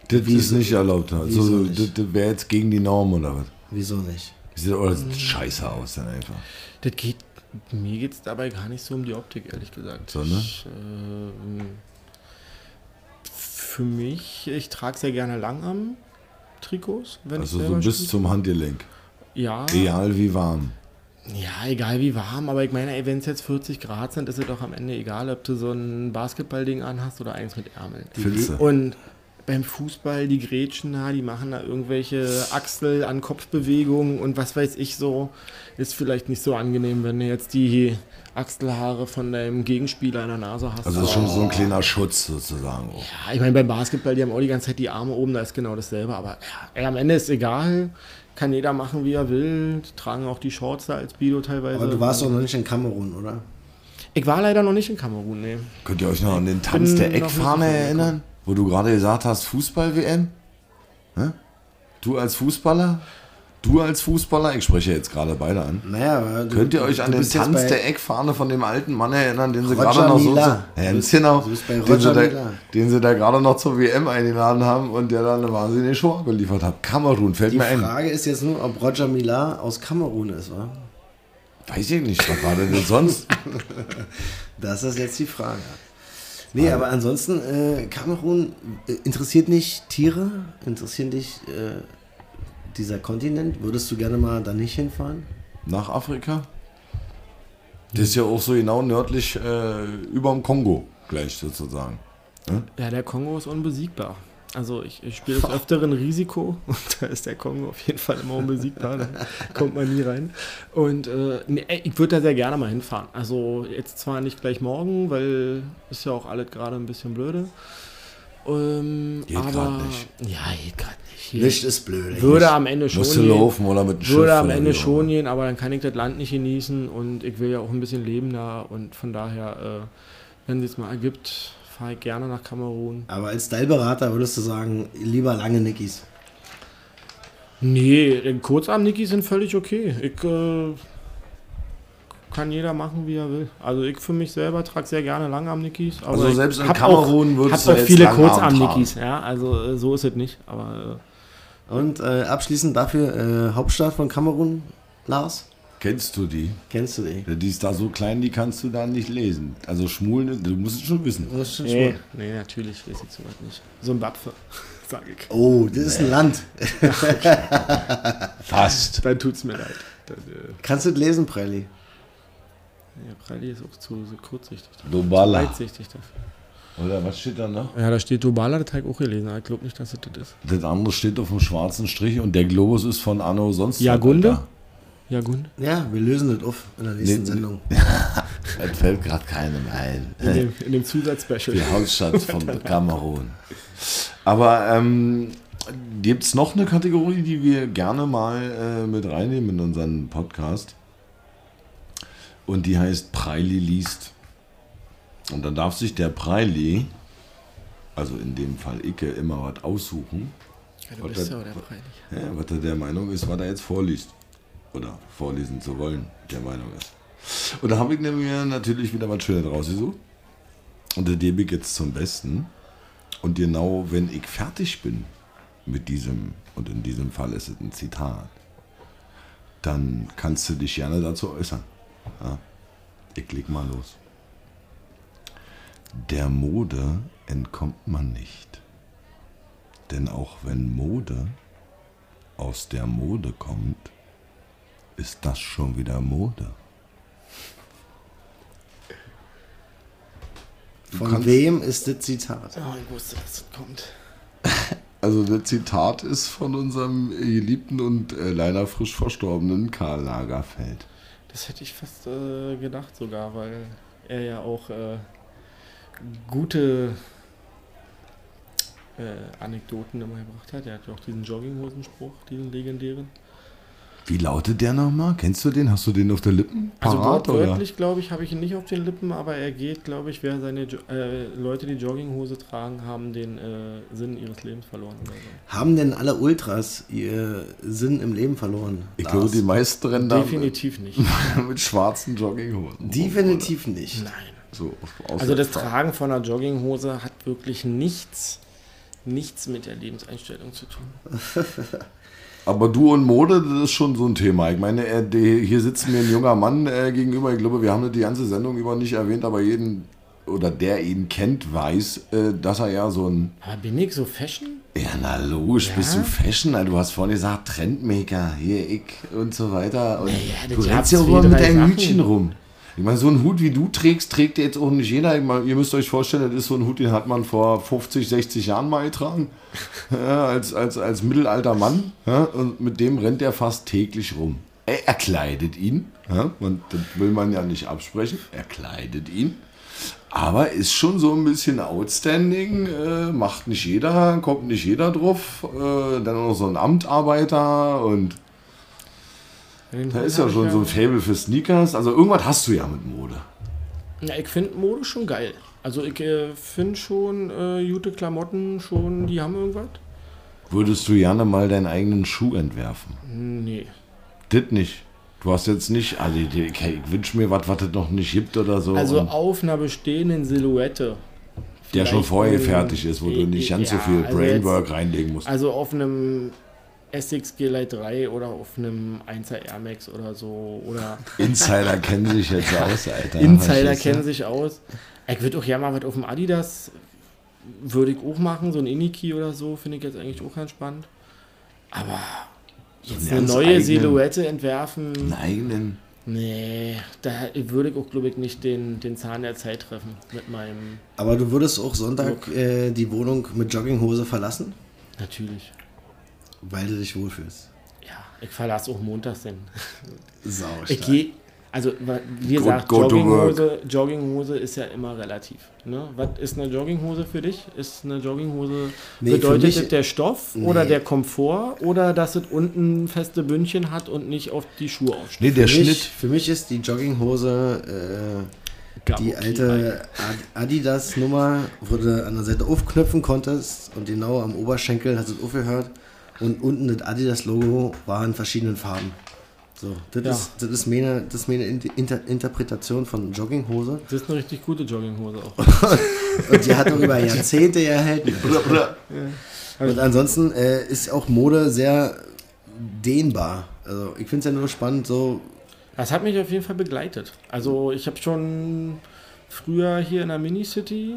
Das ist Wieso- nicht erlaubt. Also, das wäre jetzt gegen die Norm oder was? Wieso nicht? Sieht oder sieht scheiße aus dann einfach. Das geht, mir geht es dabei gar nicht so um die Optik, ehrlich gesagt. So, ne? Ich, ähm, für mich, ich trage sehr gerne Langarm-Trikots, wenn Also ich so bis spiele. zum Handgelenk. Ja, Real wie warm. ja, egal wie warm, aber ich meine, wenn es jetzt 40 Grad sind, ist es doch am Ende egal, ob du so ein Basketballding anhast oder eins mit Ärmeln. Filze. Und beim Fußball, die Grätschen da, die machen da irgendwelche Achsel an Kopfbewegungen und was weiß ich so. Ist vielleicht nicht so angenehm, wenn du jetzt die Achselhaare von deinem Gegenspieler in der Nase hast. Also das ist schon so ein kleiner Schutz sozusagen. Auch. ja, ich meine, beim Basketball, die haben auch die ganze Zeit die Arme oben, da ist genau dasselbe. Aber ja, ey, am Ende ist egal. Kann jeder machen, wie er will. Die tragen auch die Shorts da als Bido teilweise. Aber du warst doch noch nicht in Kamerun, oder? Ich war leider noch nicht in Kamerun, nee. Könnt ihr euch noch an den Tanz Bin der Eckfahne erinnern? Wo du gerade gesagt hast, Fußball-WM? Du als Fußballer? Du als Fußballer? Ich spreche jetzt gerade beide an. Naja, du, Könnt ihr euch an den Tanz der Eckfahne von dem alten Mann erinnern, den sie Roger gerade noch so, so bist- genau, den, sie da, den sie da gerade noch zur WM eingeladen haben und der dann eine wahnsinnige Show geliefert hat. Kamerun, fällt Die mir ein. Frage ist jetzt nur, ob Roger Millar aus Kamerun ist, wa? Weiß ich nicht, was war denn sonst? (laughs) Das ist jetzt die Frage. Nee, aber ansonsten, äh, Kamerun äh, interessiert nicht Tiere? Interessiert dich äh, dieser Kontinent? Würdest du gerne mal da nicht hinfahren? Nach Afrika? Das ist ja auch so genau nördlich äh, über dem Kongo gleich sozusagen. Ja, der Kongo ist unbesiegbar. Also ich, ich spiele des Öfteren Risiko (laughs) und da ist der Kongo auf jeden Fall immer unbesiegbar. Da (laughs) kommt man nie rein. Und äh, nee, ich würde da sehr gerne mal hinfahren. Also jetzt zwar nicht gleich morgen, weil ist ja auch alles gerade ein bisschen blöde. Ähm, Geht aber nicht. ja, geht gerade nicht. Hier Nicht ist blöd. würde am Ende schon Musst gehen. laufen oder mit dem Schiff? Würde am Ende schon gehen, aber dann kann ich das Land nicht genießen und ich will ja auch ein bisschen leben da und von daher, äh, wenn es mal ergibt, fahre ich gerne nach Kamerun. Aber als Styleberater würdest du sagen, lieber lange Nickys. Nee, Kurzarm-Nickys sind völlig okay. Ich äh, kann jeder machen, wie er will. Also ich für mich selber trage sehr gerne Langarm-Nickys. Also selbst in Kamerun auch, würdest du auch jetzt viele Kurzarm-Nickys, ja. Also äh, so ist es nicht. Aber Und äh, abschließend dafür, äh, Hauptstadt von Kamerun, Lars? Kennst du die? Kennst du die? Die ist da so klein, die kannst du da nicht lesen. Also schmulen, du musst es schon wissen. Das ist schon Nee, schwul. nee, natürlich weiß ich sowas nicht. So ein Bapfe, (laughs) sag ich. Oh, das ist ein Land. (laughs) Fast. Dann tut's mir leid. Dann, äh, Kannst du das lesen, Preili? ja, Pralli ist auch zu so kurzsichtig. Dobala. Weitsichtig dafür. Oder was steht da noch? Ja, da steht Dobala, das habe ich auch gelesen, ich glaube nicht, dass es das ist. Das andere steht auf dem schwarzen Strich und der Globus ist von Anno sonst. Ja, was, Gunde? Alter. Ja, gut. Ja, wir lösen das auf in der nächsten Nee, Sendung. (laughs) Es fällt gerade keinem ein. In dem, in dem Zusatzspecial. Die Hauptstadt von Kamerun. Aber ähm, gibt es noch eine Kategorie, die wir gerne mal äh, mit reinnehmen in unseren Podcast? Und die heißt Preili liest. Und dann darf sich der Preili, also in dem Fall Icke, immer was aussuchen, Ja, du Was bist ja auch der Pralli. ja, was er der Meinung ist, was er jetzt vorliest. Oder vorlesen zu wollen, der Meinung ist. Und da habe ich mir natürlich wieder was Schönes rausgesucht. Und der gebe ich jetzt zum Besten. Und genau, wenn ich fertig bin mit diesem, und in diesem Fall ist es ein Zitat, dann kannst du dich gerne dazu äußern. Ja? Ich leg mal los. Der Mode entkommt man nicht. Denn auch wenn Mode aus der Mode kommt, ist das schon wieder Mode. Du Von kannst- wem ist das Zitat? Oh, ich wusste, dass es kommt. Also das Zitat ist von unserem geliebten und äh, leider frisch verstorbenen Karl Lagerfeld. Das hätte ich fast äh, gedacht sogar, weil er ja auch äh, gute äh, Anekdoten immer gebracht hat. Er hat ja auch diesen Jogginghosenspruch, diesen legendären. Wie lautet der nochmal? Kennst du den? Hast du den auf der Lippen? Also Parat, oder? wortwörtlich, glaube ich, habe ich ihn nicht auf den Lippen, aber er geht, glaube ich, wer seine jo äh, Leute, die Jogginghose tragen, haben den äh, Sinn ihres Lebens verloren. Oder so. Haben denn alle Ultras ihr Sinn im Leben verloren? Ich Lars? glaube, die meisten rennen da Definitiv nicht. (laughs) mit, schwarzen Jogginghosen. Definitiv nicht. Nein. So, Also das. Tragen von einer Jogginghose hat wirklich nichts, nichts mit der Lebenseinstellung zu tun. (laughs) Aber du und Mode, das ist schon so ein Thema. Ich meine, äh, hier sitzt mir ein junger Mann äh, gegenüber. Ich glaube, wir haben das die ganze Sendung über nicht erwähnt, aber jeden oder der ihn kennt, weiß, äh, dass er ja so ein. Aber bin ich so fashion? Ja, na logisch, Ja? bist du Fashion. Also, Du hast vorhin gesagt, Trendmaker, hier ich und so weiter. Und Naja, das du rennst ja auch immer mit deinem. Hütchen rum. Ich meine, so einen Hut wie du trägst, trägt jetzt auch nicht jeder. Meine, ihr müsst euch vorstellen, das ist so ein Hut, den hat man vor 50, 60 Jahren mal getragen. (laughs) Ja, als, als, als mittelalter Mann. Ja, und mit dem rennt er fast täglich rum. Er, er kleidet ihn. Ja, und das will man ja nicht absprechen. Er kleidet ihn. Aber ist schon so ein bisschen outstanding. Äh, macht nicht jeder, kommt nicht jeder drauf. Äh, dann noch so ein Amtarbeiter und da ist ja schon so ein Fable für Sneakers. Also irgendwas hast du ja mit Mode. Ja, ich finde Mode schon geil. Also ich äh, finde schon äh, gute Klamotten schon, die haben irgendwas. Würdest du gerne mal deinen eigenen Schuh entwerfen? Nee. Das nicht. Du hast jetzt nicht, also ich, ich, ich wünsche mir was, was es noch nicht gibt oder so. Also auf einer bestehenden Silhouette. der schon vorher fertig ist, wo du nicht ganz so Ja, viel also Brainwork reinlegen musst. Also auf einem Essex G-Lite 3 oder auf einem 1er Air Max oder so. Oder (laughs) Insider kennen sich jetzt aus, Alter. Insider kennen sich aus. Ich würde auch ja mal was auf dem Adidas, würde ich auch machen, so ein Iniki oder so, finde ich jetzt eigentlich auch ganz spannend. Aber jetzt eine neue eigenen- Silhouette entwerfen, Einen eigenen. nee, da würde ich auch, glaube ich, nicht den, den Zahn der Zeit treffen mit meinem, Aber du würdest auch Sonntag äh, die Wohnung mit Jogginghose verlassen, natürlich. Weil du dich wohlfühlst. Ja, ich verlasse auch montags hin. (laughs) Sau Ich gehe, also wie Go- gesagt, go Jogginghose, Jogginghose ist ja immer relativ. Ne? Was ist eine Jogginghose für dich? Ist eine Jogginghose Nee, bedeutet mich- der Stoff Nee. oder der Komfort oder dass es unten feste Bündchen hat und nicht auf die Schuhe aufsteht? Nee, der für, mich, Schnitt. für mich ist die Jogginghose äh, die alte Ad- Adidas-Nummer, wo du an der Seite aufknöpfen konntest und genau am Oberschenkel hast du es aufgehört und unten das Adidas-Logo war in verschiedenen Farben. So, das, Ja. ist, das, ist meine, das ist meine Inter Interpretation von Jogginghose. Das ist eine richtig gute Jogginghose auch. (laughs) Und die hat auch über Jahrzehnte erhalten. (laughs) Und ansonsten äh, ist auch Mode sehr dehnbar. Also ich finde es ja nur spannend, so Das hat mich auf jeden Fall begleitet. Also ich habe schon früher hier in der Minicity,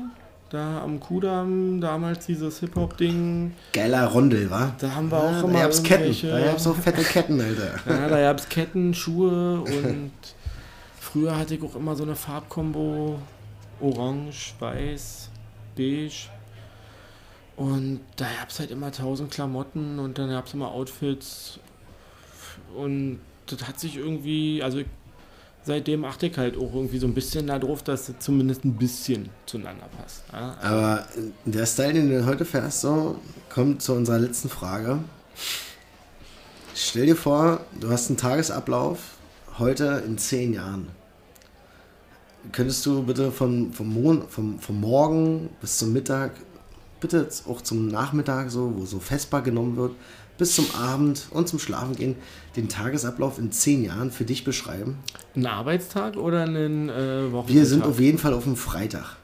da am Kudamm, damals dieses Hip-Hop-Ding, geiler Rondel, wa? da haben wir auch Ja, immer da gab's Ketten. Da gab's so fette Ketten, Alter. (laughs) Ja, da gab es Ketten, Schuhe und früher hatte ich auch immer so eine Farbkombo orange, weiß, beige. Und da gab es halt immer tausend Klamotten und dann gab es immer Outfits. Und das hat sich irgendwie, also ich, seitdem achte ich halt auch irgendwie so ein bisschen darauf, dass es zumindest ein bisschen zueinander passt. Ja, also, Aber der Style, den du heute fährst, so, kommt zu unserer letzten Frage. Stell dir vor, du hast einen Tagesablauf heute in zehn Jahren. Könntest du bitte von, vom, Mon vom, vom Morgen bis zum Mittag, bitte auch zum Nachmittag, so, wo so festbar genommen wird, bis zum Abend und zum Schlafen gehen, den Tagesablauf in zehn Jahren für dich beschreiben? ein Arbeitstag oder ein äh, Wochentag? Wir sind auf jeden Fall auf dem Freitag.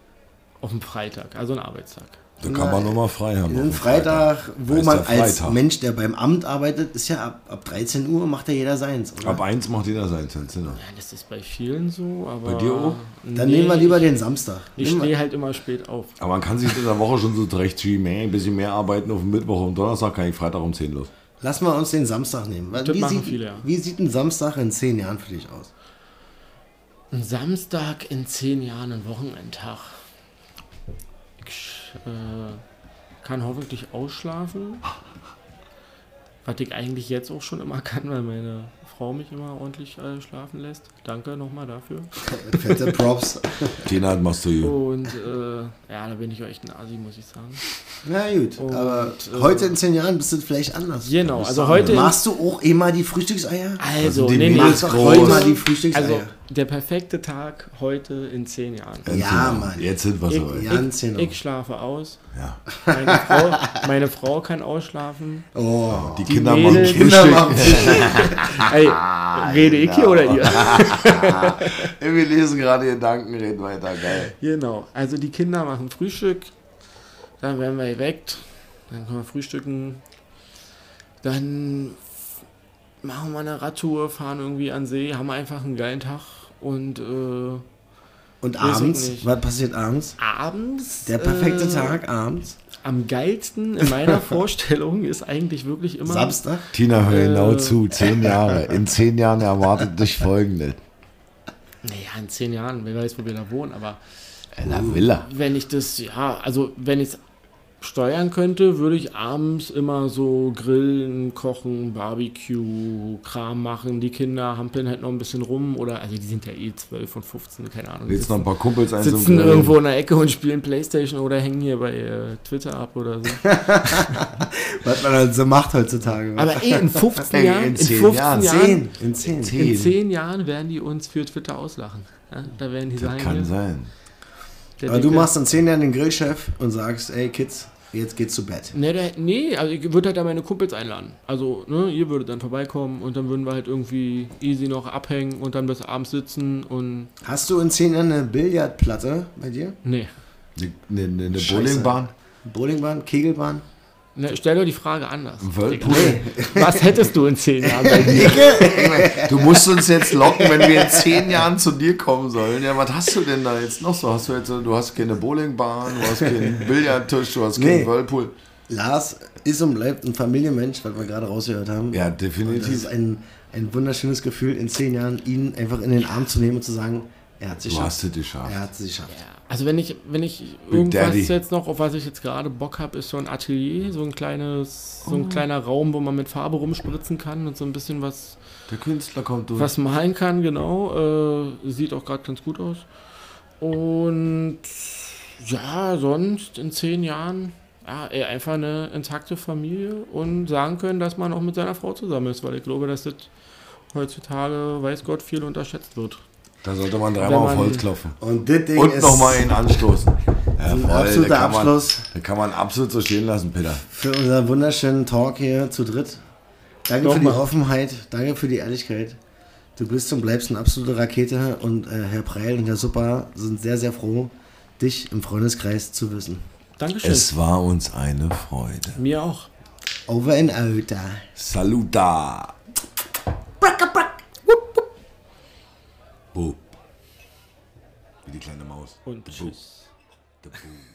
auf dem Freitag, also ein Arbeitstag. Da kann man nochmal frei haben. auf Ein dem Freitag, wo man der als Freitag. Mensch, der beim Amt arbeitet, ist ja ab, ab 13 Uhr macht ja jeder seins. Oder? Ab eins macht jeder sein Zentner. Ja, das ist bei vielen so, aber. Bei dir auch? Dann Nee, nehmen wir lieber ich, den Samstag. Ich stehe halt immer spät auf. Aber man kann sich in der Woche schon so zurechtschieben, ey, ein bisschen mehr arbeiten auf dem Mittwoch und Donnerstag kann ich Freitag um 10 los. Lass mal uns den Samstag nehmen. Weil Das Wie machen sieht, viele, ja. wie sieht ein Samstag in 10 Jahren für dich aus? Ein Samstag in zehn Jahren, ein Wochenendtag. Ich äh, kann hoffentlich ausschlafen. (laughs) Was ich eigentlich jetzt auch schon immer kann, weil meine Frau mich immer ordentlich äh, schlafen lässt. Danke nochmal dafür. (laughs) Fette Props. Den hat machst du hier. Und äh, ja, da bin ich echt ein Asi, muss ich sagen. Na gut, Und, aber äh, heute in 10 Jahren bist du vielleicht anders. Genau, also heute-. Machst du auch immer die Frühstückseier? Also, die nee, nee, Mädels Mach doch groß. heute mal die Frühstückseier. Also der perfekte Tag heute in zehn Jahren. ja, Mann. Jetzt sind wir Ich, so. Ja, ganz genau. ich schlafe aus. Ja. Meine Frau, meine Frau kann ausschlafen. Oh. Die, Die Kinder Mädels- machen Kinder (laughs) Frühstück. Machen Ey, rede ich hier oder ihr? Ey, (laughs) wir lesen gerade Gedanken, reden weiter. Geil. Genau. Also die Kinder machen Frühstück. Dann werden wir geweckt. Dann können wir frühstücken. Dann machen wir eine Radtour, fahren irgendwie an See, haben einfach einen geilen Tag. Und äh, Und abends? Was passiert abends? abends. Der perfekte äh, Tag abends? Am geilsten in meiner (laughs) Vorstellung ist eigentlich wirklich immer. Samstag? Tina, hör genau Äh. zu. Zehn Jahre. In zehn Jahren erwartet dich folgendes. Naja, in zehn Jahren, wer weiß, wo wir da wohnen, aber La Villa. wenn ich das, ja, also wenn ich es steuern könnte, würde ich abends immer so grillen, kochen, Barbecue, Kram machen. Die Kinder hampeln halt noch ein bisschen rum oder, also die sind ja eh 12 und 15, keine Ahnung. Jetzt noch ein paar Kumpels ein sitzen irgendwo in der Ecke und spielen Playstation oder hängen hier bei äh, Twitter ab oder so. (laughs) Was man halt so macht heutzutage. Aber eh in 15 Ey, (laughs) Jahren, in in, 10 15 Jahren, Jahren, Zehn. In zehn. Zehn. in 10 Jahren werden die uns für Twitter auslachen. Ja, da werden die Das sagen, kann hier, sein. Aber du machst in zehn Jahren den Grillchef und sagst, ey Kids, jetzt geht's zu Bett. Nee, der, nee, also ich würde halt da meine Kumpels einladen. Also, ne, ihr würdet dann vorbeikommen und dann würden wir halt irgendwie easy noch abhängen und dann bis abends sitzen und. Hast du in zehn Jahren eine Billardplatte bei dir? Nee. Eine, eine, eine Scheiße. Bowlingbahn? Bowlingbahn, Kegelbahn? Ne, stell dir die Frage anders. Ein Whirlpool? (laughs) Was hättest du in 10 Jahren bei dir? Du musst uns jetzt locken, wenn wir in zehn Jahren zu dir kommen sollen. Ja, was hast du denn da jetzt noch so? Hast du jetzt, du hast keine Bowlingbahn, du hast keinen (laughs) Billardtisch, du hast keinen Nee. Whirlpool. Lars ist und bleibt ein Familienmensch, was wir gerade rausgehört haben. Ja, Und das ist definitiv. ein, ein wunderschönes Gefühl, in zehn Jahren ihn einfach in den Arm zu nehmen und zu sagen, er hat sich Du geschafft. hast es geschafft. Er hat es geschafft. Also wenn ich, wenn ich irgendwas Daddy. jetzt noch, auf was ich jetzt gerade Bock habe, ist so ein Atelier, so ein kleines, so ein kleiner Raum, wo man mit Farbe rumspritzen kann und so ein bisschen was, Der Künstler kommt durch. was malen kann, genau. Äh, sieht auch gerade ganz gut aus. Und ja, sonst in zehn Jahren, ja, einfach eine intakte Familie und sagen können, dass man auch mit seiner Frau zusammen ist, weil ich glaube, dass das heutzutage, weiß Gott, viel unterschätzt wird. Da sollte man dreimal auf man- Holz klopfen. Und das Ding Und nochmal ihn anstoßen. (laughs) Ja, ein voll, absoluter da kann man- Abschluss Da kann man absolut so stehen lassen, Peter. für unseren wunderschönen Talk hier zu dritt. Danke für die. Offenheit, danke für die Ehrlichkeit. Du bist und bleibst eine absolute Rakete und äh, Herr Preil und Herr Super sind sehr, sehr froh, dich im Freundeskreis zu wissen. Dankeschön. Es war uns eine Freude. Mir auch. Over and out. Saluta. Bu. Wie die kleine Maus. Und tschüss. The Bu.